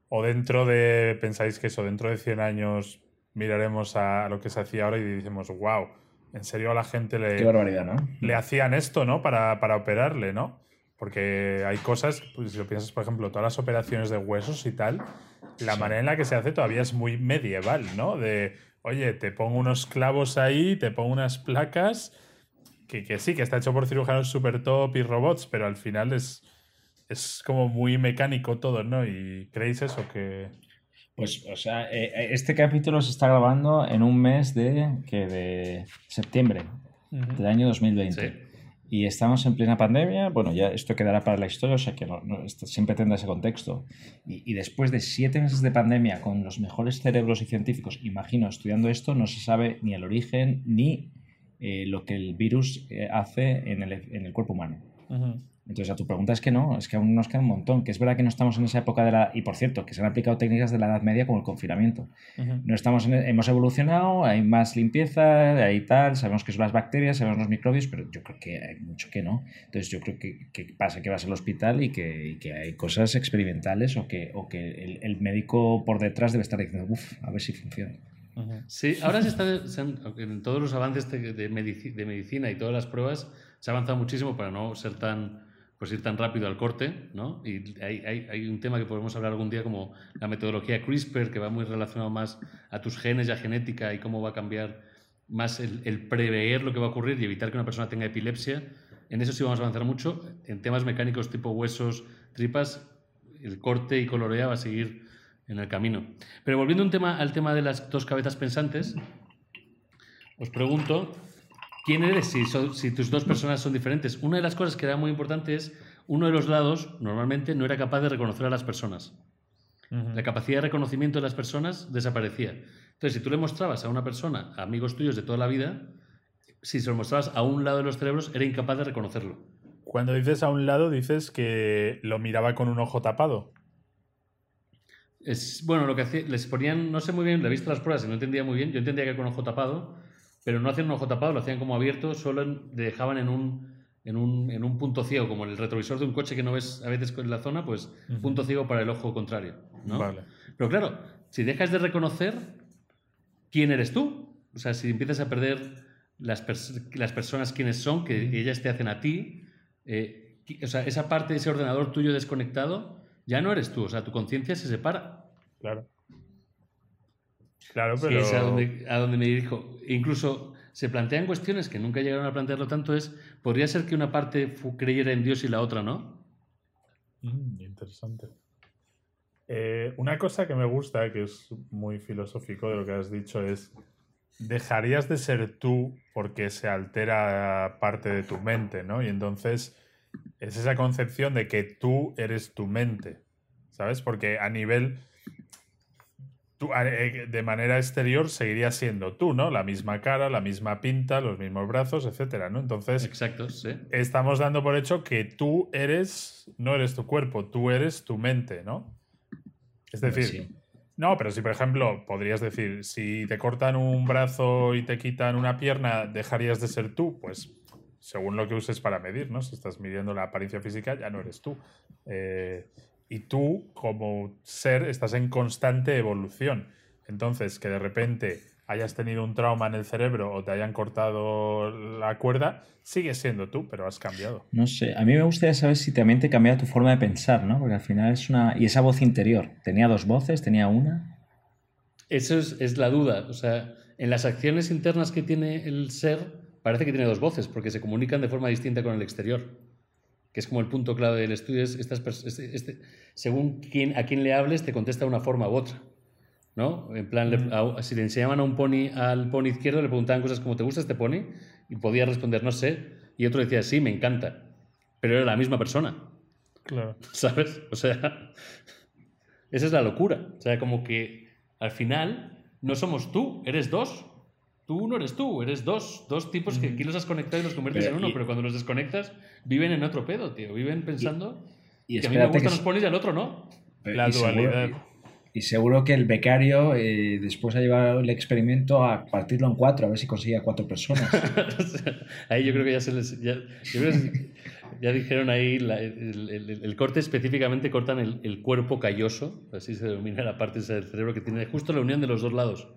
o dentro de, pensáis que eso, dentro de 100 años miraremos a, lo que se hacía ahora y decimos, wow, en serio a la gente Qué le, barbaridad, ¿no? le hacían esto, ¿no? Para, para operarle, ¿no? Porque hay cosas, pues, si lo piensas, por ejemplo, todas las operaciones de huesos y tal, la manera en la que se hace todavía es muy medieval, ¿no? De, oye, te pongo unos clavos ahí, te pongo unas placas, que, que sí, que está hecho por cirujanos super top y robots, pero al final es, es como muy mecánico todo, ¿no? ¿Y creéis eso? Que... Pues, o sea, eh, eh, este capítulo se está grabando en un mes de, que de septiembre del año 2020. Sí. Y estamos en plena pandemia. Bueno, ya esto quedará para la historia, o sea que no- no- siempre tendrá ese contexto. Y, después de siete meses de pandemia, con los mejores cerebros y científicos, imagino, estudiando esto, no se sabe ni el origen ni eh, lo que el virus eh, hace en el, en el cuerpo humano. Entonces, a tu pregunta es que no, es que aún nos queda un montón. Que es verdad que no estamos en esa época de la. Y por cierto, que se han aplicado técnicas de la Edad Media como el confinamiento. No estamos en- hemos evolucionado, hay más limpieza, hay tal, sabemos que son las bacterias, sabemos los microbios, pero yo creo que hay mucho que no. Entonces yo creo que, que pasa que vas al hospital y que, y que hay cosas experimentales o que, o que el, el médico por detrás debe estar diciendo, uff, a ver si funciona. Sí, ahora se está, se han- en todos los avances de, de medici- de medicina y todas las pruebas se ha avanzado muchísimo para no ser tan, pues ir tan rápido al corte, ¿no? Y hay, un tema que podemos hablar algún día como la metodología CRISPR, que va muy relacionado más a tus genes y a genética y cómo va a cambiar más el, el prever lo que va a ocurrir y evitar que una persona tenga epilepsia. En eso sí vamos a avanzar mucho. En temas mecánicos tipo huesos, tripas, el corte y colorea va a seguir en el camino. Pero volviendo un tema, al tema de las dos cabezas pensantes, os pregunto, ¿quién eres si, son- si tus dos personas son diferentes? Una de las cosas que era muy importante es, uno de los lados normalmente no era capaz de reconocer a las personas. La capacidad de reconocimiento de las personas desaparecía. Entonces, si tú le mostrabas a una persona, a amigos tuyos de toda la vida, si se lo mostrabas a un lado de los cerebros, era incapaz de reconocerlo. Cuando dices a un lado, dices que lo miraba con un ojo tapado. Es, bueno, lo que hacía, les ponían, no sé muy bien, le he visto las pruebas y no entendía muy bien. Yo entendía que con ojo tapado, pero no hacían un ojo tapado, lo hacían como abierto, solo en- le dejaban en un, en, un, en un punto ciego, como el retrovisor de un coche que no ves a veces en la zona, pues punto ciego para el ojo contrario. ¿no? Vale. Pero claro, si dejas de reconocer quién eres tú, o sea, si empiezas a perder las, pers- las personas quiénes son, que ellas te hacen a ti, eh, o sea, esa parte de ese ordenador tuyo desconectado, ya no eres tú, o sea, tu conciencia se separa. Claro. Claro, Que pero. es a donde, a donde me dirijo. Incluso se plantean cuestiones que nunca llegaron a plantearlo tanto, es, ¿podría ser que una parte creyera en Dios y la otra no? Mm, interesante. Eh, una cosa que me gusta, que es muy filosófico de lo que has dicho, es dejarías de ser tú porque se altera parte de tu mente, ¿no? Y entonces es esa concepción de que tú eres tu mente, ¿sabes? Porque a nivel, tú, eh, de manera exterior seguirías siendo tú, ¿no? La misma cara, la misma pinta, los mismos brazos, etcétera, ¿no? Entonces Exacto, sí. estamos dando por hecho que tú eres, no eres tu cuerpo, tú eres tu mente, ¿no? Es decir, Sí. No, pero si por ejemplo podrías decir, si te cortan un brazo y te quitan una pierna, ¿dejarías de ser tú? Pues según lo que uses para medir, ¿no? Si estás midiendo la apariencia física, ya no eres tú. Eh, y tú, como ser, estás en constante evolución. Entonces, que de repente hayas tenido un trauma en el cerebro o te hayan cortado la cuerda, sigues siendo tú, pero has cambiado. No sé, a mí me gustaría saber si también te cambia tu forma de pensar, ¿no? Porque al final es una... Y esa voz interior, ¿tenía dos voces? ¿Tenía una? Eso es, la duda. O sea, en las acciones internas que tiene el ser, parece que tiene dos voces, porque se comunican de forma distinta con el exterior. Que es como el punto clave del estudio, es estas, este, este, según quién, a quién le hables, te contesta de una forma u otra. ¿no? En plan, si le enseñaban a un pony al pony izquierdo, le preguntaban cosas como, ¿te gusta este pony? Y podía responder, no sé. Y otro decía, sí, me encanta. Pero era la misma persona. Claro. ¿Sabes? O sea, esa es la locura. O sea, como que al final no somos tú, eres dos. Tú no eres tú, eres dos. Dos tipos que aquí los has conectado y los conviertes en uno, pero cuando los desconectas, viven en otro pedo, tío. Viven pensando y, que a mí me gustan los ponis y al otro no. La dualidad. Y seguro que el becario eh, después ha llevado el experimento a partirlo en cuatro, a ver si conseguía cuatro personas. ahí yo creo que ya se les. Ya, ya dijeron ahí, el, corte específicamente cortan el, cuerpo calloso, así se denomina la parte del cerebro que tiene justo la unión de los dos lados.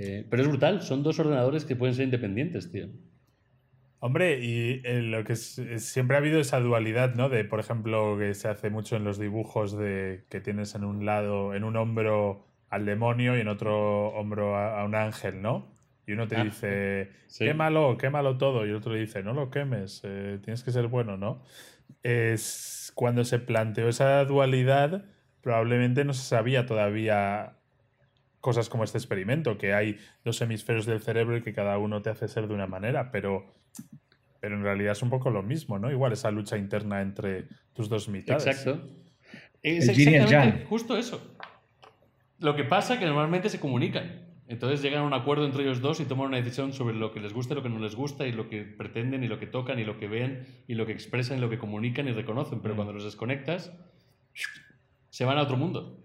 Eh, pero es brutal, son dos ordenadores que pueden ser independientes, tío. Hombre, y eh, lo que siempre ha habido esa dualidad, ¿no? De, por ejemplo, que se hace mucho en los dibujos de que tienes en un lado, en un hombro al demonio y en otro hombro a, un ángel, ¿no? Y uno te ah, dice, quémalo, quémalo todo. Y el otro le dice, no lo quemes, eh, tienes que ser bueno, ¿no? Es cuando se planteó esa dualidad, probablemente no se sabía todavía cosas como este experimento, que hay dos hemisferios del cerebro y que cada uno te hace ser de una manera, pero pero en realidad es un poco lo mismo, ¿no? Igual esa lucha interna entre tus dos mitades. Exacto. Es exactamente justo eso. Lo que pasa es que normalmente se comunican. Entonces llegan a un acuerdo entre ellos dos y toman una decisión sobre lo que les gusta y lo que no les gusta y lo que pretenden y lo que tocan y lo que ven y lo que expresan y lo que comunican y reconocen. Pero mm. cuando los desconectas, se van a otro mundo.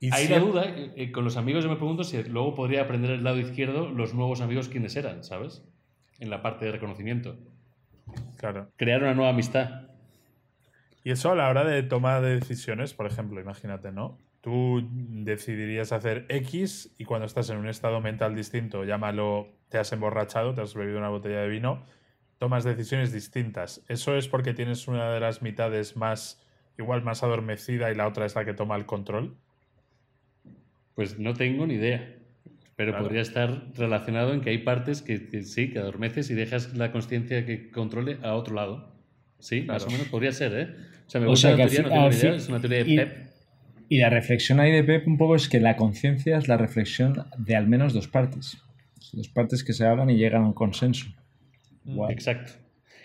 Y Hay la duda, eh, eh, con los amigos yo me pregunto si luego podría aprender el lado izquierdo los nuevos amigos quiénes eran, ¿sabes? en la parte de reconocimiento. Claro. Crear una nueva amistad. Y eso a la hora de toma de decisiones, por ejemplo, imagínate, ¿no? Tú decidirías hacer X y cuando estás en un estado mental distinto, llámalo, te has emborrachado, te has bebido una botella de vino, tomas decisiones distintas. ¿Eso es porque tienes una de las mitades más, igual más adormecida y la otra es la que toma el control? Pues no tengo ni idea. Pero podría estar relacionado en que hay partes que, sí, que adormeces y dejas la conciencia que controle a otro lado. Sí, más o menos podría ser, ¿eh? O sea, me gusta la teoría, no tengo idea, es una teoría de Pep. Y la reflexión ahí de Pep un poco es que la conciencia es la reflexión de al menos dos partes. Dos partes que se hablan y llegan a un consenso. Mm. Exacto.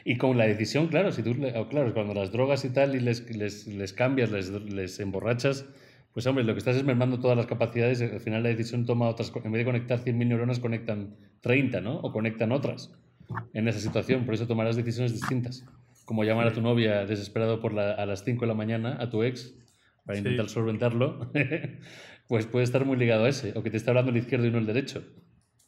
Y con la decisión, claro, si tú, claro, cuando las drogas y tal y les, les, les cambias, les, les emborrachas, pues hombre, lo que estás es mermando todas las capacidades, al final la decisión toma otras, en vez de conectar 100.000 neuronas, conectan 30, ¿no? O conectan otras en esa situación, por eso tomarás decisiones distintas. Como llamar a tu novia desesperado por la, a las 5 de la mañana, a tu ex, para intentar solventarlo, pues puede estar muy ligado a ese, o que te está hablando el izquierdo y no el derecho.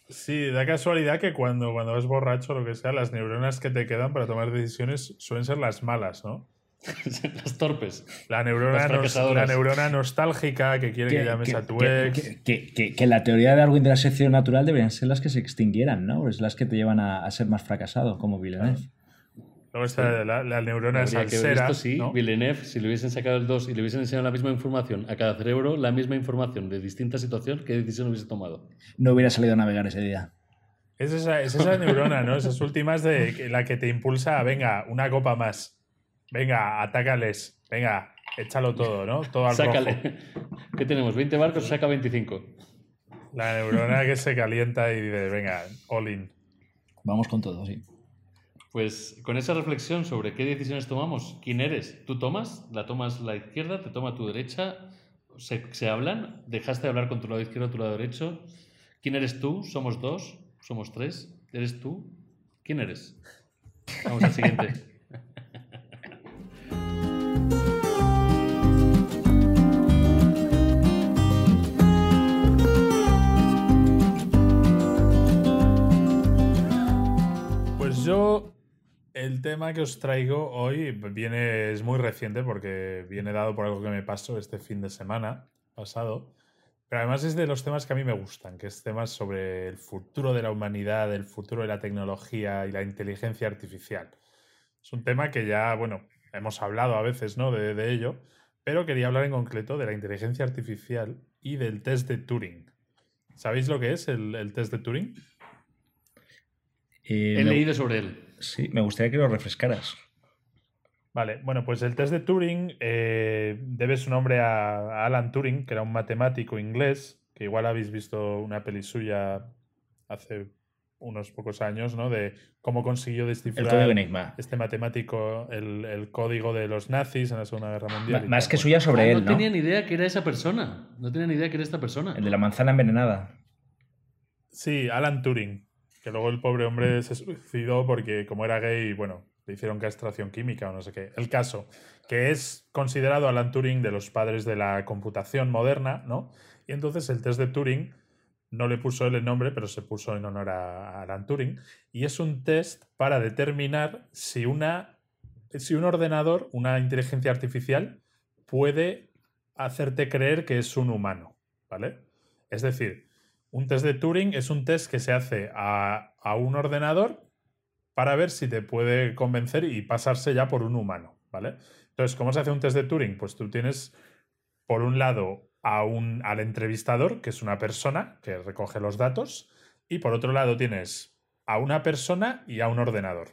Sí, da casualidad que cuando, cuando vas borracho o lo que sea, las neuronas que te quedan para tomar decisiones suelen ser las malas, ¿no? las torpes. La neurona, la neurona nostálgica que quiere que, llames a tu ex. Que, la teoría de Darwin de la sección natural deberían ser las que se extinguieran, ¿no? Es las que te llevan a, ser más fracasado, como Villeneuve. Luego está la, la, neurona salsera. sí, Villeneuve, si le hubiesen sacado el 2 y le hubiesen enseñado la misma información a cada cerebro, la misma información de distinta situación, ¿qué decisión hubiese tomado? No hubiera salido a navegar ese día. Es esa, es esa neurona, ¿no? Esas últimas de la que te impulsa a, venga, una copa más. Venga, atácales. Venga, échalo todo, ¿no? Todo al Sácale. ¿Qué tenemos? ¿20 barcos? Saca 25. La neurona que se calienta y dice, venga, all in. Vamos con todo, sí. Pues con esa reflexión sobre qué decisiones tomamos, ¿quién eres? ¿Tú tomas? ¿La tomas la izquierda? ¿Te toma tu derecha? ¿Se, se hablan? ¿Dejaste de hablar con tu lado izquierdo o tu lado derecho? ¿Quién eres tú? ¿Somos dos? ¿Somos tres? ¿Eres tú? ¿Quién eres? Vamos al siguiente. el tema que os traigo hoy viene, es muy reciente porque viene dado por algo que me pasó este fin de semana pasado. Pero además es de los temas que a mí me gustan, que es temas sobre el futuro de la humanidad, el futuro de la tecnología y la inteligencia artificial. Es un tema que ya, bueno, hemos hablado a veces, ¿no? De, de ello, pero quería hablar en concreto de la inteligencia artificial y del test de Turing. ¿Sabéis lo que es el, el test de Turing? Eh, He me- leído sobre él. Sí, me gustaría que lo refrescaras. Vale, bueno, pues el test de Turing eh, debe su nombre a, a Alan Turing, que era un matemático inglés, que igual habéis visto una peli suya hace unos pocos años, ¿no? De cómo consiguió El descifrar código Enigma. este matemático el, el código de los nazis en la Segunda Guerra Mundial. Más tal. que suya sobre Ah, él, no ¿no? tenía ni idea que era esa persona. No tenía ni idea que era esta persona. El de la manzana envenenada. Sí, Alan Turing, que luego el pobre hombre se suicidó porque como era gay, bueno, le hicieron castración química o no sé qué. El caso, que es considerado Alan Turing de los padres de la computación moderna, ¿no? Y entonces el test de Turing no le puso él el nombre, pero se puso en honor a Alan Turing. Y es un test para determinar si, una, si un ordenador, una inteligencia artificial, puede hacerte creer que es un humano, ¿vale? Es decir, un test de Turing es un test que se hace a, a un ordenador para ver si te puede convencer y pasarse ya por un humano, ¿vale? Entonces, ¿cómo se hace un test de Turing? Pues tú tienes, por un lado, a un, al entrevistador, que es una persona que recoge los datos, y por otro lado tienes a una persona y a un ordenador.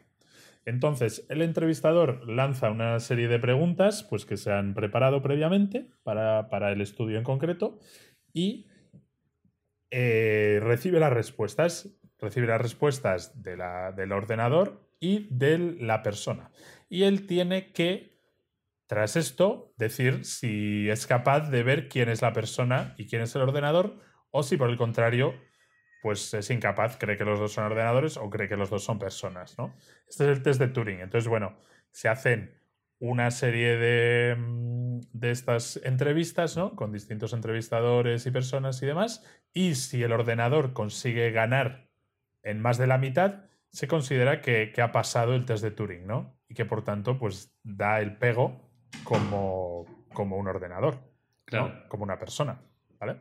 Entonces, el entrevistador lanza una serie de preguntas pues, que se han preparado previamente para, para el estudio en concreto y eh, recibe las respuestas. Recibe las respuestas de la- del ordenador y de la persona. Y él tiene que, tras esto, decir si es capaz de ver quién es la persona y quién es el ordenador, o si por el contrario, pues es incapaz, cree que los dos son ordenadores o cree que los dos son personas, ¿no? Este es el test de Turing. Entonces, bueno, se hacen una serie de, mm, de estas entrevistas, ¿no? Con distintos entrevistadores y personas y demás. Y si el ordenador consigue ganar en más de la mitad, se considera que, que ha pasado el test de Turing, ¿no? Y que por tanto, pues da el pego como, como un ordenador, ¿no? Claro, Como una persona, ¿vale?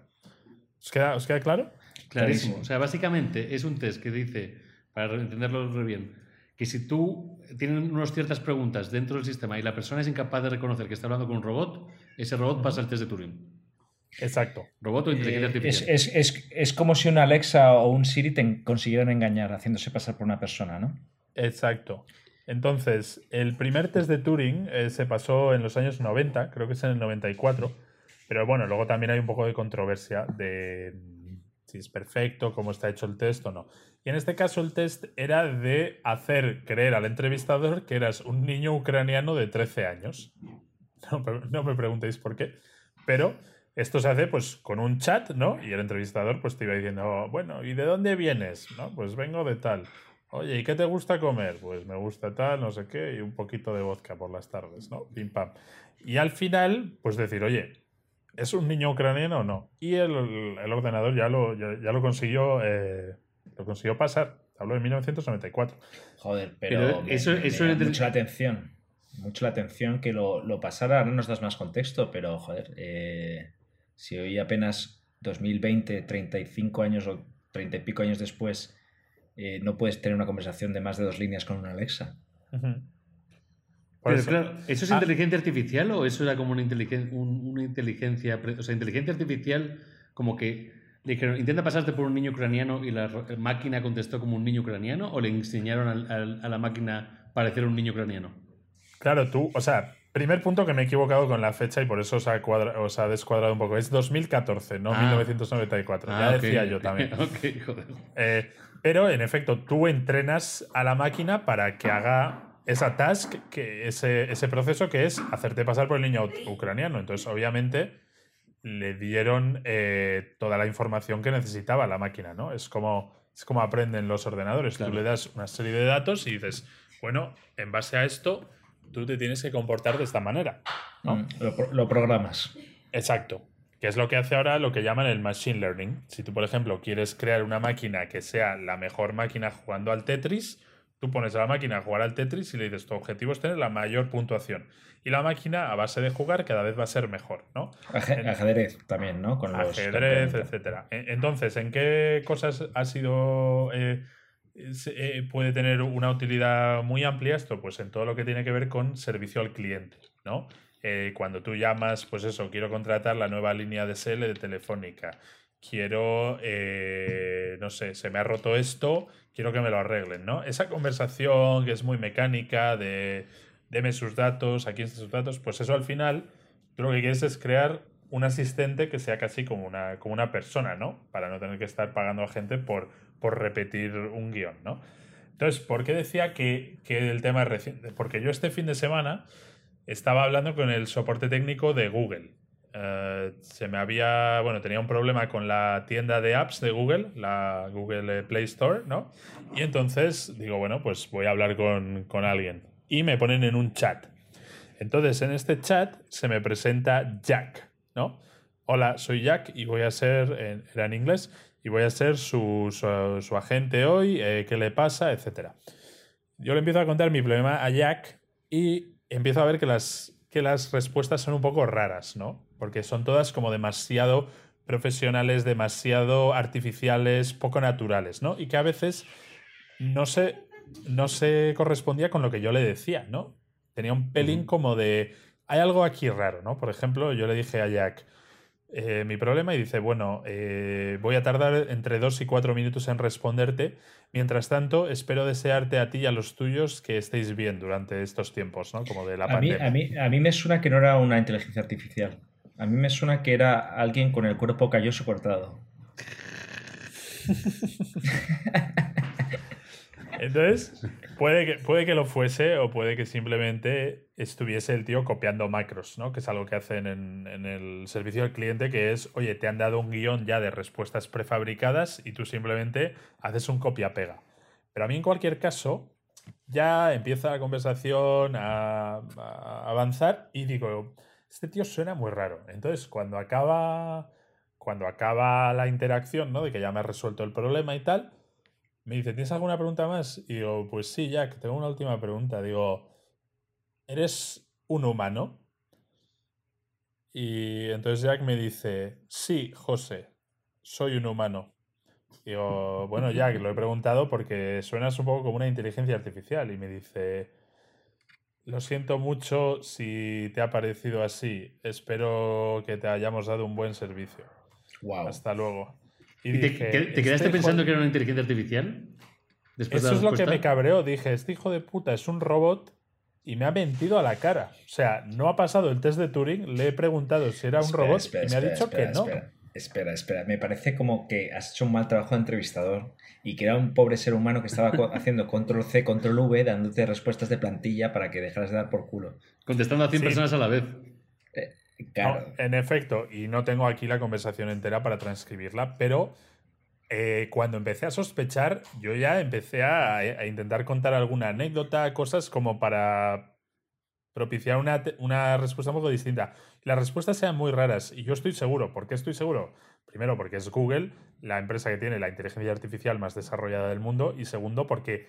¿Os queda, ¿Os queda claro? clarísimo. Clarísimo. O sea, básicamente es un test que dice, para entenderlo re bien, que si tú tienes unas ciertas preguntas dentro del sistema y la persona es incapaz de reconocer que está hablando con un robot, ese robot pasa el test de Turing. Exacto. Robot o inteligencia Eh, es, artificial. es- es- es como si una Alexa o un Siri te consiguieran engañar haciéndose pasar por una persona, ¿no? Exacto. Entonces, el primer test de Turing eh, se pasó en los años 90, creo que es en el 94, pero bueno, luego también hay un poco de controversia de si es perfecto, cómo está hecho el test o no. Y en este caso el test era de hacer creer al entrevistador que eras un niño ucraniano de 13 años. No, me- preguntéis por qué, pero esto se hace pues con un chat, ¿no? Y el entrevistador pues te iba diciendo, bueno, ¿y de dónde vienes? No, pues vengo de tal. Oye, ¿y qué te gusta comer? Pues me gusta tal, no sé qué, y un poquito de vodka por las tardes, ¿no? Pim pam. Y al final, pues decir, oye, ¿es un niño ucraniano o no? Y el, el ordenador ya lo, ya, ya lo consiguió eh, lo consiguió pasar. Hablo de 1994. Joder, Pero pero, me- eso- me- eso es- mucho la atención. Mucho la atención que lo, lo pasara. Ahora nos das más contexto, pero joder, eh, si hoy apenas 2020, 35 años o 30 y pico años después, eh, no puedes tener una conversación de más de dos líneas con una Alexa. Pero eso- claro, ¿eso es Ah. inteligencia artificial o eso era como una, inteligen- un- una inteligencia... pre- O sea, inteligencia artificial como que dijeron, intenta pasarte por un niño ucraniano y la máquina contestó como un niño ucraniano o le enseñaron al- al- a la máquina parecer un niño ucraniano? Claro, tú, o sea, primer punto que me he equivocado con la fecha y por eso os ha, cuadra- os ha descuadrado un poco. Es 2014, no Ah. 1994. ya Ah, ok, decía yo también. ok, joder. Eh, pero en efecto, tú entrenas a la máquina para que haga esa task, que ese, ese proceso que es hacerte pasar por el niño ucraniano. Entonces, obviamente, le dieron eh, toda la información que necesitaba la máquina, ¿no? Es como, es como aprenden los ordenadores. Claro. Tú le das una serie de datos y dices, bueno, en base a esto, tú te tienes que comportar de esta manera. ¿no? Mm, lo programas. Exacto. Que es lo que hace ahora lo que llaman el machine learning. Si tú, por ejemplo, quieres crear una máquina que sea la mejor máquina jugando al Tetris, Tú pones a la máquina a jugar al Tetris y le dices, tu objetivo es tener la mayor puntuación. Y la máquina, a base de jugar, cada vez va a ser mejor, ¿no? ajedrez también, ¿no? Con los ajedrez, etcétera. E, entonces, ¿en qué cosas ha sido... Eh, eh, puede tener una utilidad muy amplia esto? Pues en todo lo que tiene que ver con servicio al cliente, ¿no? Eh, cuando tú llamas, pues eso, quiero contratar la nueva línea de SL de Telefónica quiero, eh, no sé, se me ha roto esto, quiero que me lo arreglen, ¿no? Esa conversación que es muy mecánica de deme sus datos, aquí están sus datos, pues eso al final tú lo que quieres es crear un asistente que sea casi como una, como una persona, ¿no? Para no tener que estar pagando a gente por, por repetir un guion, ¿no? Entonces, ¿por qué decía que, que el tema es reciente? Porque yo este fin de semana estaba hablando con el soporte técnico de Google, eh, se me había, bueno, tenía un problema con la tienda de apps de Google, la Google Play Store, ¿no? Y entonces digo, bueno, pues voy a hablar con, con alguien. Y me ponen en un chat. Entonces, en este chat se me presenta Jack, ¿no? Hola, soy Jack y voy a ser, era en inglés, y voy a ser su, su, agente hoy, eh, qué le pasa, etcétera. Yo le empiezo a contar mi problema a Jack y empiezo a ver que las, que las respuestas son un poco raras, ¿no? porque son todas como demasiado profesionales, demasiado artificiales, poco naturales, ¿no? Y que a veces no se, no se correspondía con lo que yo le decía, ¿no? Tenía un pelín como de, hay algo aquí raro, ¿no? Por ejemplo, yo le dije a Jack, eh, mi problema y dice, bueno, eh, voy a tardar entre dos y cuatro minutos en responderte. Mientras tanto, espero desearte a ti y a los tuyos que estéis bien durante estos tiempos, ¿no? Como de la a Mí, a, mí, a mí me suena que no era una inteligencia artificial. A mí me suena que era alguien con el cuerpo calloso cortado. Entonces, puede que, puede que lo fuese o puede que simplemente estuviese el tío copiando macros, ¿no? Que es algo que hacen en, el servicio al cliente, que es, oye, te han dado un guion ya de respuestas prefabricadas y tú simplemente haces un copia-pega. Pero a mí, en cualquier caso, ya empieza la conversación a, a avanzar y digo, este tío suena muy raro. Entonces, cuando acaba, cuando acaba la interacción, ¿no? De que ya me ha resuelto el problema y tal, me dice, ¿tienes alguna pregunta más? Y digo, pues sí, Jack, tengo una última pregunta. Digo, ¿eres un humano? Y entonces Jack me dice, sí, José, soy un humano. Digo, bueno, Jack, lo he preguntado porque suenas un poco como una inteligencia artificial. Y me dice, lo siento mucho si te ha parecido así. Espero que te hayamos dado un buen servicio. Wow. Hasta luego. Y, te, quedaste este pensando que era una inteligencia artificial? Eso es lo que me cabreó. Dije, este hijo de puta es un robot y me ha mentido a la cara. O sea, no ha pasado el test de Turing, le he preguntado si era un robot y me ha dicho que no. Espera, espera. Me parece como que has hecho un mal trabajo de entrevistador y que era un pobre ser humano que estaba haciendo control C, control V, dándote respuestas de plantilla para que dejaras de dar por culo. Contestando a 100 personas a la vez. Eh, claro. en efecto, y no tengo aquí la conversación entera para transcribirla, pero eh, cuando empecé a sospechar, yo ya empecé a, a, intentar contar alguna anécdota, cosas como para propiciar una, una, respuesta un poco distinta. Las respuestas sean muy raras y yo estoy seguro. ¿Por qué estoy seguro? Primero, porque es Google, la empresa que tiene la inteligencia artificial más desarrollada del mundo. Y segundo, porque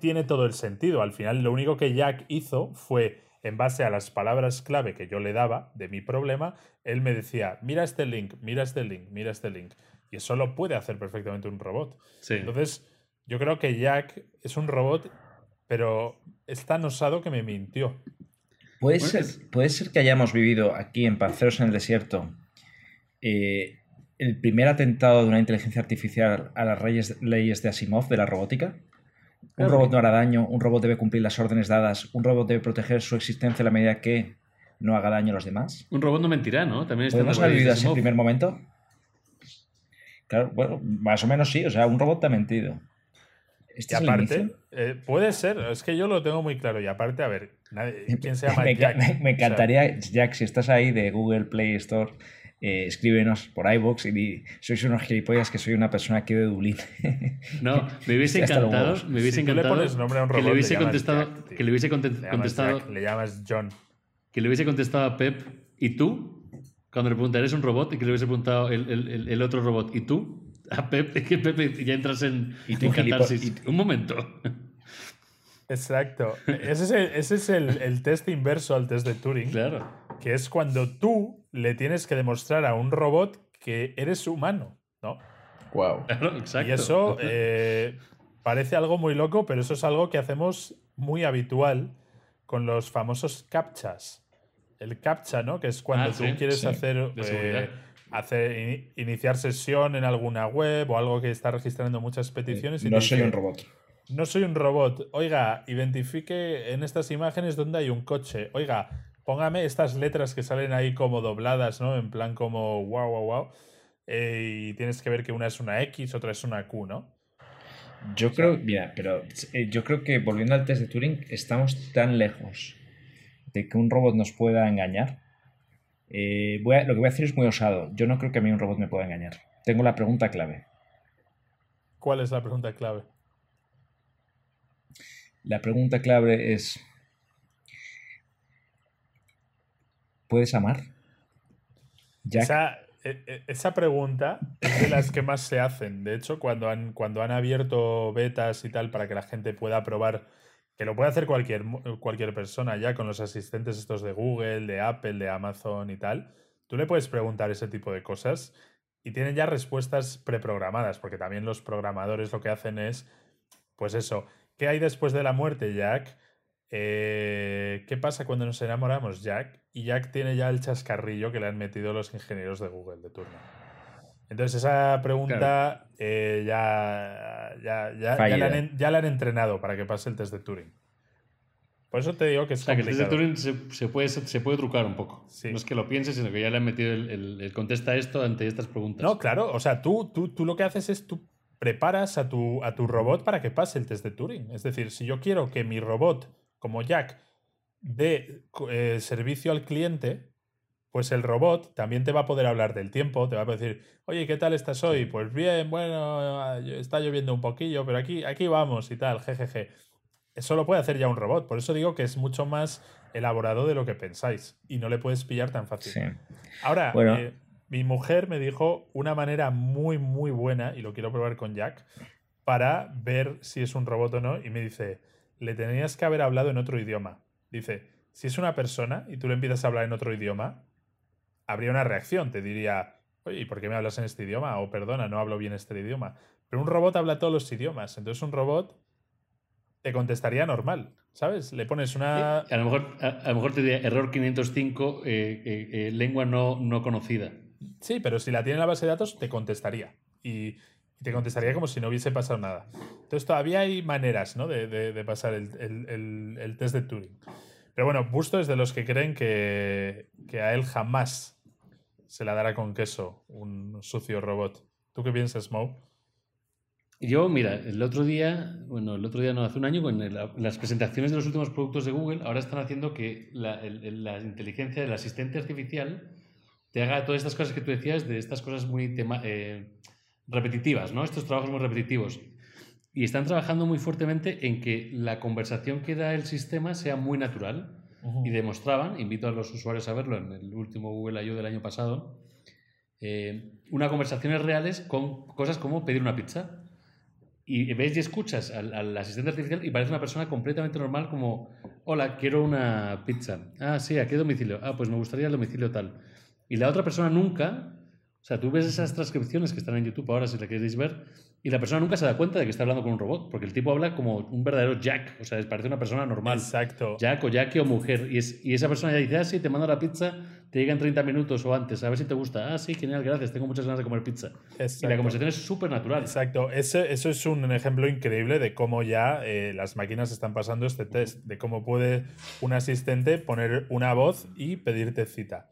tiene todo el sentido. Al final, lo único que Jack hizo fue, en base a las palabras clave que yo le daba de mi problema, él me decía, mira este link, mira este link, mira este link. Y eso lo puede hacer perfectamente un robot. Entonces, yo creo que Jack es un robot, pero es tan osado que me mintió. Puede ser, puede ser que hayamos vivido aquí en Panceros en el Desierto eh, el primer atentado de una inteligencia artificial a las leyes de Asimov de la robótica. Un robot no hará daño, un robot debe cumplir las órdenes dadas, un robot debe proteger su existencia a la medida que no haga daño a los demás. Un robot no mentirá, ¿no? También ¿Podemos haber vivido ese primer momento? Claro, bueno, más o menos sí, o sea, un robot te ha mentido. Este y aparte, eh, puede ser, es que yo lo tengo muy claro. Y aparte, a ver, ¿quién se llama me, Jack? Me, encantaría, Jack, si estás ahí de Google Play Store, eh, escríbenos por iBox y di, sois unos gilipollas que soy una persona aquí de Dublín. No, me hubiese encantado, me hubiese encantado que le hubiese contestado, que le hubiese contestado, le llamas John. Que le hubiese contestado a Pep, ¿y tú? Cuando le preguntarías un robot y que le hubiese preguntado el, el, el otro robot, ¿y tú? a Pepe, que Pepe ya entras en, ¿Y tú, Un momento. Exacto. Ese es, el, ese es el, el test inverso al test de Turing. Claro. Que es cuando tú le tienes que demostrar a un robot que eres humano, ¿no? Wow. Exacto. Y eso eh, parece algo muy loco, pero eso es algo que hacemos muy habitual con los famosos captchas. El captcha, ¿no? Que es cuando Ah, tú sí, quieres sí, hacer, eh, hacer ini- iniciar sesión en alguna web o algo que está registrando muchas peticiones. y No soy dice, un robot. No soy un robot. Oiga, identifique en estas imágenes dónde hay un coche. Oiga, póngame estas letras que salen ahí como dobladas, ¿no? En plan como wow, wow, wow. Eh, y tienes que ver que una es una X, otra es una Q, ¿no? Yo creo, mira, pero eh, yo creo que volviendo al test de Turing, estamos tan lejos de que un robot nos pueda engañar. Eh, voy a- lo que voy a decir es muy osado. Yo no creo que a mí un robot me pueda engañar. Tengo la pregunta clave. ¿Cuál es la pregunta clave? La pregunta clave es: ¿Puedes amar? Esa, e- e- esa pregunta es de las que más se hacen. De hecho, cuando han, cuando han abierto betas y tal para que la gente pueda probar, que lo puede hacer cualquier, cualquier persona ya con los asistentes estos de Google, de Apple, de Amazon y tal, tú le puedes preguntar ese tipo de cosas y tienen ya respuestas preprogramadas, porque también los programadores lo que hacen es, pues eso, ¿qué hay después de la muerte, Jack? Eh, ¿Qué pasa cuando nos enamoramos, Jack? Y Jack tiene ya el chascarrillo que le han metido los ingenieros de Google de turno. Entonces esa pregunta eh, ya, ya, ya, ya, la han, ya la han entrenado para que pase el test de Turing. Por eso te digo que es O sea, que el test de. Turing se, se puede, se puede trucar un poco. Sí. No es que lo pienses, sino que ya le han metido el, el- el contesta esto ante estas preguntas. No, claro, o sea, tú, tú, tú lo que haces es tú preparas a tu, a tu robot para que pase el test de Turing. Es decir, si yo quiero que mi robot, como Jack, dé eh, servicio al cliente, pues el robot también te va a poder hablar del tiempo, te va a decir, oye, ¿qué tal estás hoy? Pues bien, bueno, está lloviendo un poquillo, pero aquí, aquí vamos y tal, jejeje. Eso lo puede hacer ya un robot, por eso digo que es mucho más elaborado de lo que pensáis y no le puedes pillar tan fácil. sí. Ahora, Bueno. eh, mi mujer me dijo una manera muy, muy buena, y lo quiero probar con Jack, para ver si es un robot o no, y me dice, le tenías que haber hablado en otro idioma. Dice, si es una persona y tú le empiezas a hablar en otro idioma, habría una reacción, te diría, oye, ¿y por qué me hablas en este idioma? O perdona, no hablo bien este idioma. Pero un robot habla todos los idiomas, entonces un robot te contestaría normal, ¿sabes? Le pones una... A lo mejor, a, a lo mejor te diría error 505, eh, eh, eh, lengua no, no conocida. Sí, pero si la tiene en la base de datos, te contestaría. Y, y te contestaría como si no hubiese pasado nada. Entonces todavía hay maneras ¿no? de, de- pasar el, el- el- test de Turing. Pero bueno, Busto es de los que creen que, que a él jamás se la dará con queso un sucio robot. ¿Tú qué piensas, Mo? Yo, mira, el otro día, bueno, el otro día no, hace un año, con las presentaciones de los últimos productos de Google, ahora están haciendo que la, la inteligencia del asistente artificial te haga todas estas cosas que tú decías, de estas cosas muy tema- eh, repetitivas, ¿no? Estos trabajos muy repetitivos. Y están trabajando muy fuertemente en que la conversación que da el sistema sea muy natural. Y demostraban, invito a los usuarios a verlo en el último Google I.O. del año pasado, eh, unas conversaciones reales con cosas como pedir una pizza. Y ves y escuchas al, al asistente artificial y parece una persona completamente normal como, hola, quiero una pizza. Ah, sí, ¿a qué domicilio? Ah, pues me gustaría el domicilio tal. Y la otra persona nunca, o sea, tú ves esas transcripciones que están en YouTube ahora si la queréis ver, y la persona nunca se da cuenta de que está hablando con un robot, porque el tipo habla como un verdadero Jack, o sea, parece una persona normal. Exacto. Jack o Jackie o mujer. Y, es- y esa persona ya dice, ah, sí, te mando la pizza, te llega en 30 minutos o antes, a ver si te gusta. Ah, sí, genial, gracias, tengo muchas ganas de comer pizza. Y la Exacto. conversación es súper natural. Exacto, Ese- eso es un ejemplo increíble de cómo ya eh, las máquinas están pasando este test, de cómo puede un asistente poner una voz y pedirte cita.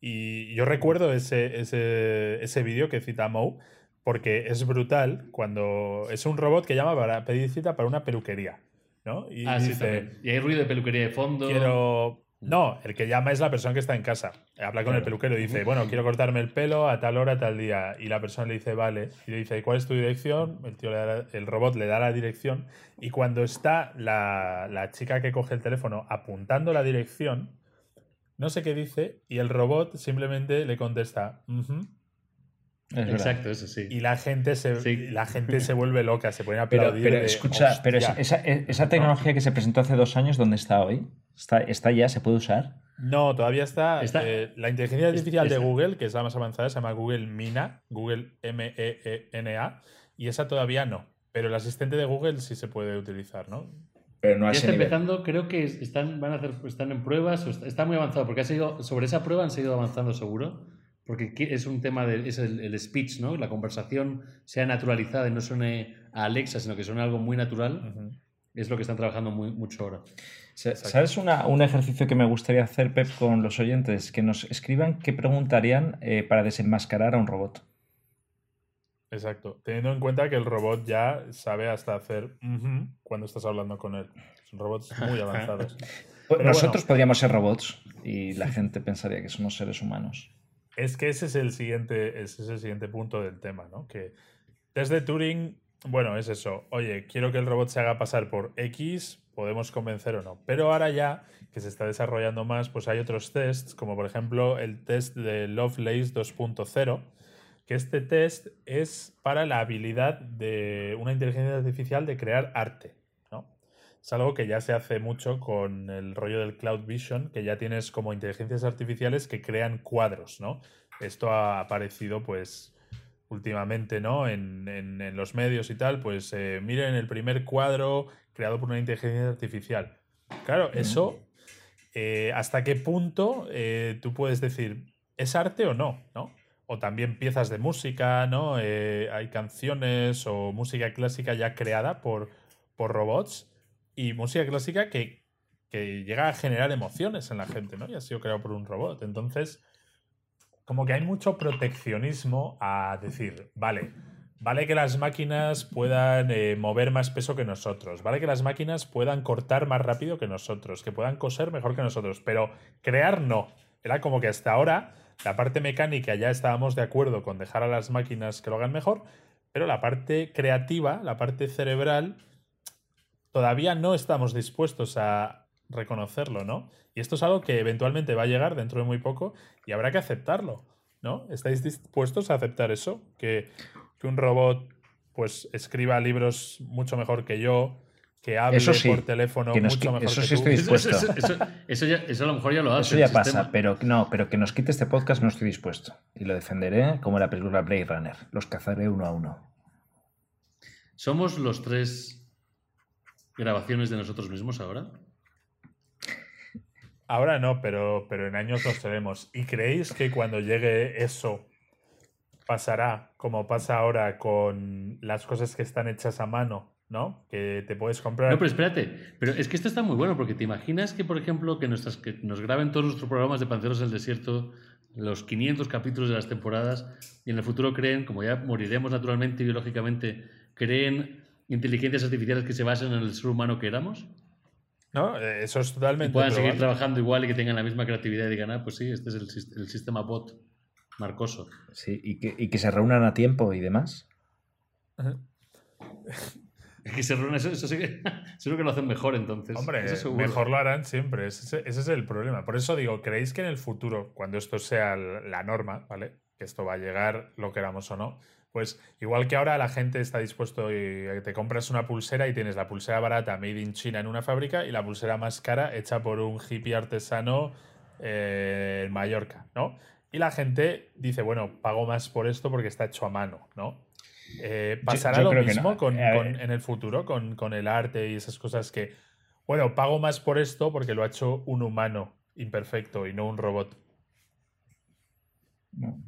Y yo recuerdo ese, ese, ese vídeo que cita Mo, porque es brutal cuando es un robot que llama para pedir cita para una peluquería, ¿no? Y Ah, sí, dice, también. Y hay ruido de peluquería de fondo. quiero... No, el que llama es la persona que está en casa. Habla con el peluquero y dice, bueno, quiero cortarme el pelo a tal hora, a tal día. Y la persona le dice, vale. Y le dice, ¿cuál es tu dirección? El, tío le da- el robot le da la dirección. Y cuando está la, la chica que coge el teléfono apuntando la dirección, no sé qué dice, y el robot simplemente le contesta. Es verdad. Exacto, eso sí. Y la gente se, Sí. la gente se vuelve loca, se pone a Pero, aplaudir. pero de, escucha, pero esa, "Hostia". esa- esa tecnología que se presentó hace dos años, ¿dónde está hoy? ¿Está, está ya? ¿Se puede usar? No, todavía está. Está- eh, la inteligencia artificial de Google, que es la más avanzada, se llama Google Mina, Google M-E-E-N-A, y esa todavía no. Pero el asistente de Google sí se puede utilizar, ¿no? Pero no a Ya ese está nivel. empezando, creo que están, van a hacer, están en pruebas, o está, está muy avanzado, porque ha sido, sobre esa prueba han seguido avanzando seguro, porque es un tema de, es el, el speech, ¿no? La conversación sea naturalizada y no suene a Alexa, sino que suene algo muy natural, es lo que están trabajando muy, mucho ahora. Sa- ¿Sabes una- un ejercicio que me gustaría hacer, Pep, con los oyentes? Que nos escriban qué preguntarían eh, para desenmascarar a un robot. Exacto. Teniendo en cuenta que el robot ya sabe hasta hacer cuando estás hablando con él. Son robots muy avanzados. Pero Nosotros bueno. podríamos ser robots y la gente pensaría que somos seres humanos. Es que ese es el siguiente, ese es el siguiente punto del tema, ¿no? Que test de Turing, bueno, es eso. Oye, quiero que el robot se haga pasar por X, podemos convencer o no. Pero ahora ya que se está desarrollando más, pues hay otros tests, como por ejemplo el test de Lovelace 2.0, que este test es para la habilidad de una inteligencia artificial de crear arte, ¿no? Es algo que ya se hace mucho con el rollo del Cloud Vision, que ya tienes como inteligencias artificiales que crean cuadros, ¿no? Esto ha aparecido, pues, últimamente, ¿no? En, en- en los medios y tal, pues, eh, miren el primer cuadro creado por una inteligencia artificial. Claro, eso, eh, ¿hasta qué punto eh, tú puedes decir, ¿es arte o no? ¿no? O también piezas de música, ¿no? Eh, hay canciones o música clásica ya creada por, por robots y música clásica que, que llega a generar emociones en la gente, ¿no? Y ha sido creado por un robot. Entonces, como que hay mucho proteccionismo a decir, vale, vale que las máquinas puedan eh, mover más peso que nosotros, vale que las máquinas puedan cortar más rápido que nosotros, que puedan coser mejor que nosotros, pero crear no. Era como que hasta ahora la parte mecánica ya estábamos de acuerdo con dejar a las máquinas que lo hagan mejor, pero la parte creativa, la parte cerebral, todavía no estamos dispuestos a reconocerlo, ¿no? Y esto es algo que eventualmente va a llegar dentro de muy poco y habrá que aceptarlo, ¿no? ¿Estáis dispuestos a aceptar eso? Que, que un robot pues escriba libros mucho mejor que yo, que hable Eso sí, por teléfono que nos mucho mejor eso que sí tú. estoy dispuesto. eso- eso- eso ya- eso a lo mejor ya lo hace. Eso ya el pasa, sistema. pero no, pero que nos quite este podcast no estoy dispuesto. Y lo defenderé como la película Blade Runner. Los cazaré uno a uno. ¿Somos los tres grabaciones de nosotros mismos ahora? Ahora no, pero, pero en años los seremos. ¿Y creéis que cuando llegue eso pasará como pasa ahora con las cosas que están hechas a mano, ¿no? Que te puedes comprar. No, pero espérate, pero es que esto está muy bueno porque te imaginas que, por ejemplo, que, nuestras, que nos graben todos nuestros programas de Panceros del Desierto, los 500 capítulos de las temporadas, y en el futuro creen, como ya moriremos naturalmente y biológicamente, creen inteligencias artificiales que se basen en el ser humano que éramos ¿No? Eh, Eso es y totalmente. puedan seguir trabajando igual y que tengan la misma creatividad y digan, ah, pues sí, este es el, el sistema bot marcoso. Sí, y que, y que se reúnan a tiempo y demás. Que se reúnen, eso, eso sí que, seguro que lo hacen mejor entonces. Hombre, Eso mejor lo harán siempre. Ese, ese es el problema. Por eso digo, ¿creéis que en el futuro, cuando esto sea la norma, ¿vale? Que esto va a llegar, lo queramos o no, pues igual que ahora la gente está dispuesto y te compras una pulsera y tienes la pulsera barata made in China en una fábrica y la pulsera más cara hecha por un hippie artesano eh, en Mallorca, ¿no? Y la gente dice, bueno, pago más por esto porque está hecho a mano, ¿no? Eh, ¿Pasará yo lo mismo no. con- en el futuro con, con el arte y esas cosas que, bueno, pago más por esto porque lo ha hecho un humano imperfecto y no un robot? ¿no?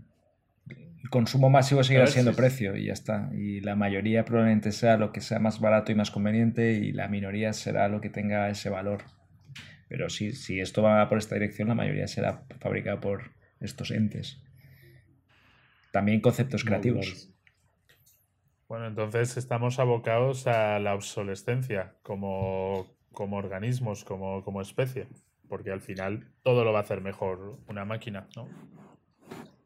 El consumo masivo seguirá siendo sí. precio y ya está. Y la mayoría probablemente sea lo que sea más barato y más conveniente y la minoría será lo que tenga ese valor. Pero si, si esto va por esta dirección, la mayoría será fabricada por estos entes. También conceptos creativos. Bueno, entonces estamos abocados a la obsolescencia como, como organismos, como, como especie, porque al final todo lo va a hacer mejor una máquina, ¿no?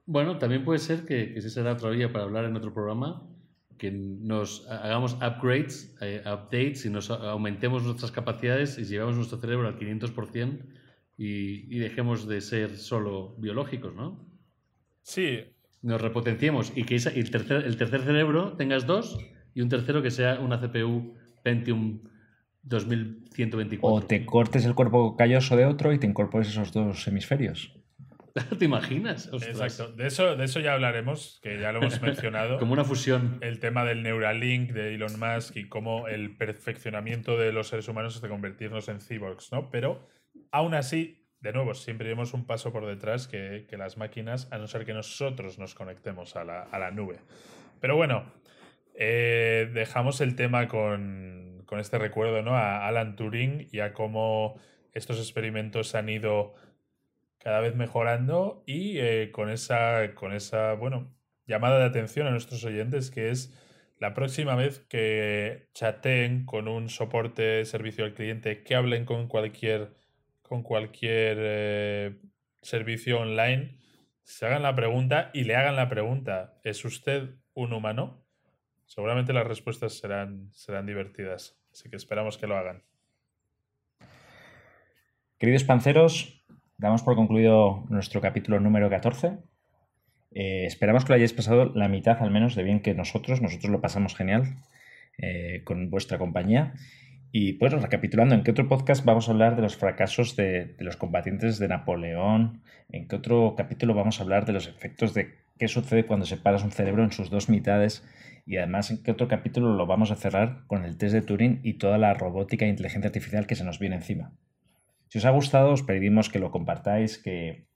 Bueno, también puede ser que, que ese será otro día para hablar en otro programa, que nos hagamos upgrades, eh, updates y nos aumentemos nuestras capacidades y llevamos nuestro cerebro al 500% y, y dejemos de ser solo biológicos, ¿no? Sí, nos repotenciemos y que el, tercer, el tercer cerebro tengas dos y un tercero que sea una CPU Pentium 2124. O te cortes el cuerpo calloso de otro y te incorpores esos dos hemisferios. ¿Te imaginas? Exacto. De eso, de eso ya hablaremos, que ya lo hemos mencionado. Como una fusión. El tema del Neuralink de Elon Musk y cómo el perfeccionamiento de los seres humanos es de convertirnos en cyborgs, ¿no? Pero aún así, de nuevo, siempre llevamos un paso por detrás que, las máquinas, a no ser que nosotros nos conectemos a la, nube. Pero bueno, eh, dejamos el tema con, con este recuerdo ¿no? a Alan Turing y a cómo estos experimentos han ido cada vez mejorando y eh, con, esa, con esa, bueno, llamada de atención a nuestros oyentes que es la próxima vez que chateen con un soporte servicio al cliente, que hablen con cualquier, con cualquier eh, servicio online, se hagan la pregunta y le hagan la pregunta, ¿es usted un humano? Seguramente las respuestas serán, serán divertidas, así que esperamos que lo hagan. Queridos panceros, damos por concluido nuestro capítulo número 14. Eh, esperamos que lo hayáis pasado la mitad al menos de bien que nosotros. Nosotros lo pasamos genial eh, con vuestra compañía. Y pues recapitulando, ¿en qué otro podcast vamos a hablar de los fracasos de, los combatientes de Napoleón? ¿En qué otro capítulo vamos a hablar de los efectos de qué sucede cuando separas un cerebro en sus dos mitades? Y además, ¿en qué otro capítulo lo vamos a cerrar con el test de Turing y toda la robótica e inteligencia artificial que se nos viene encima? Si os ha gustado, os pedimos que lo compartáis, que,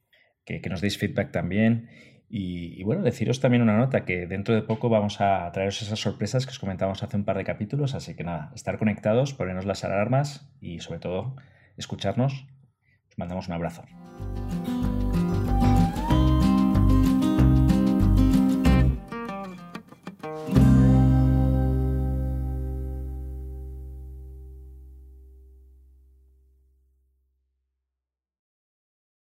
nos deis feedback también. Y, bueno, deciros también una nota, que dentro de poco vamos a traeros esas sorpresas que os comentamos hace un par de capítulos, así que nada, estar conectados, ponernos las alarmas y sobre todo escucharnos. Os mandamos un abrazo.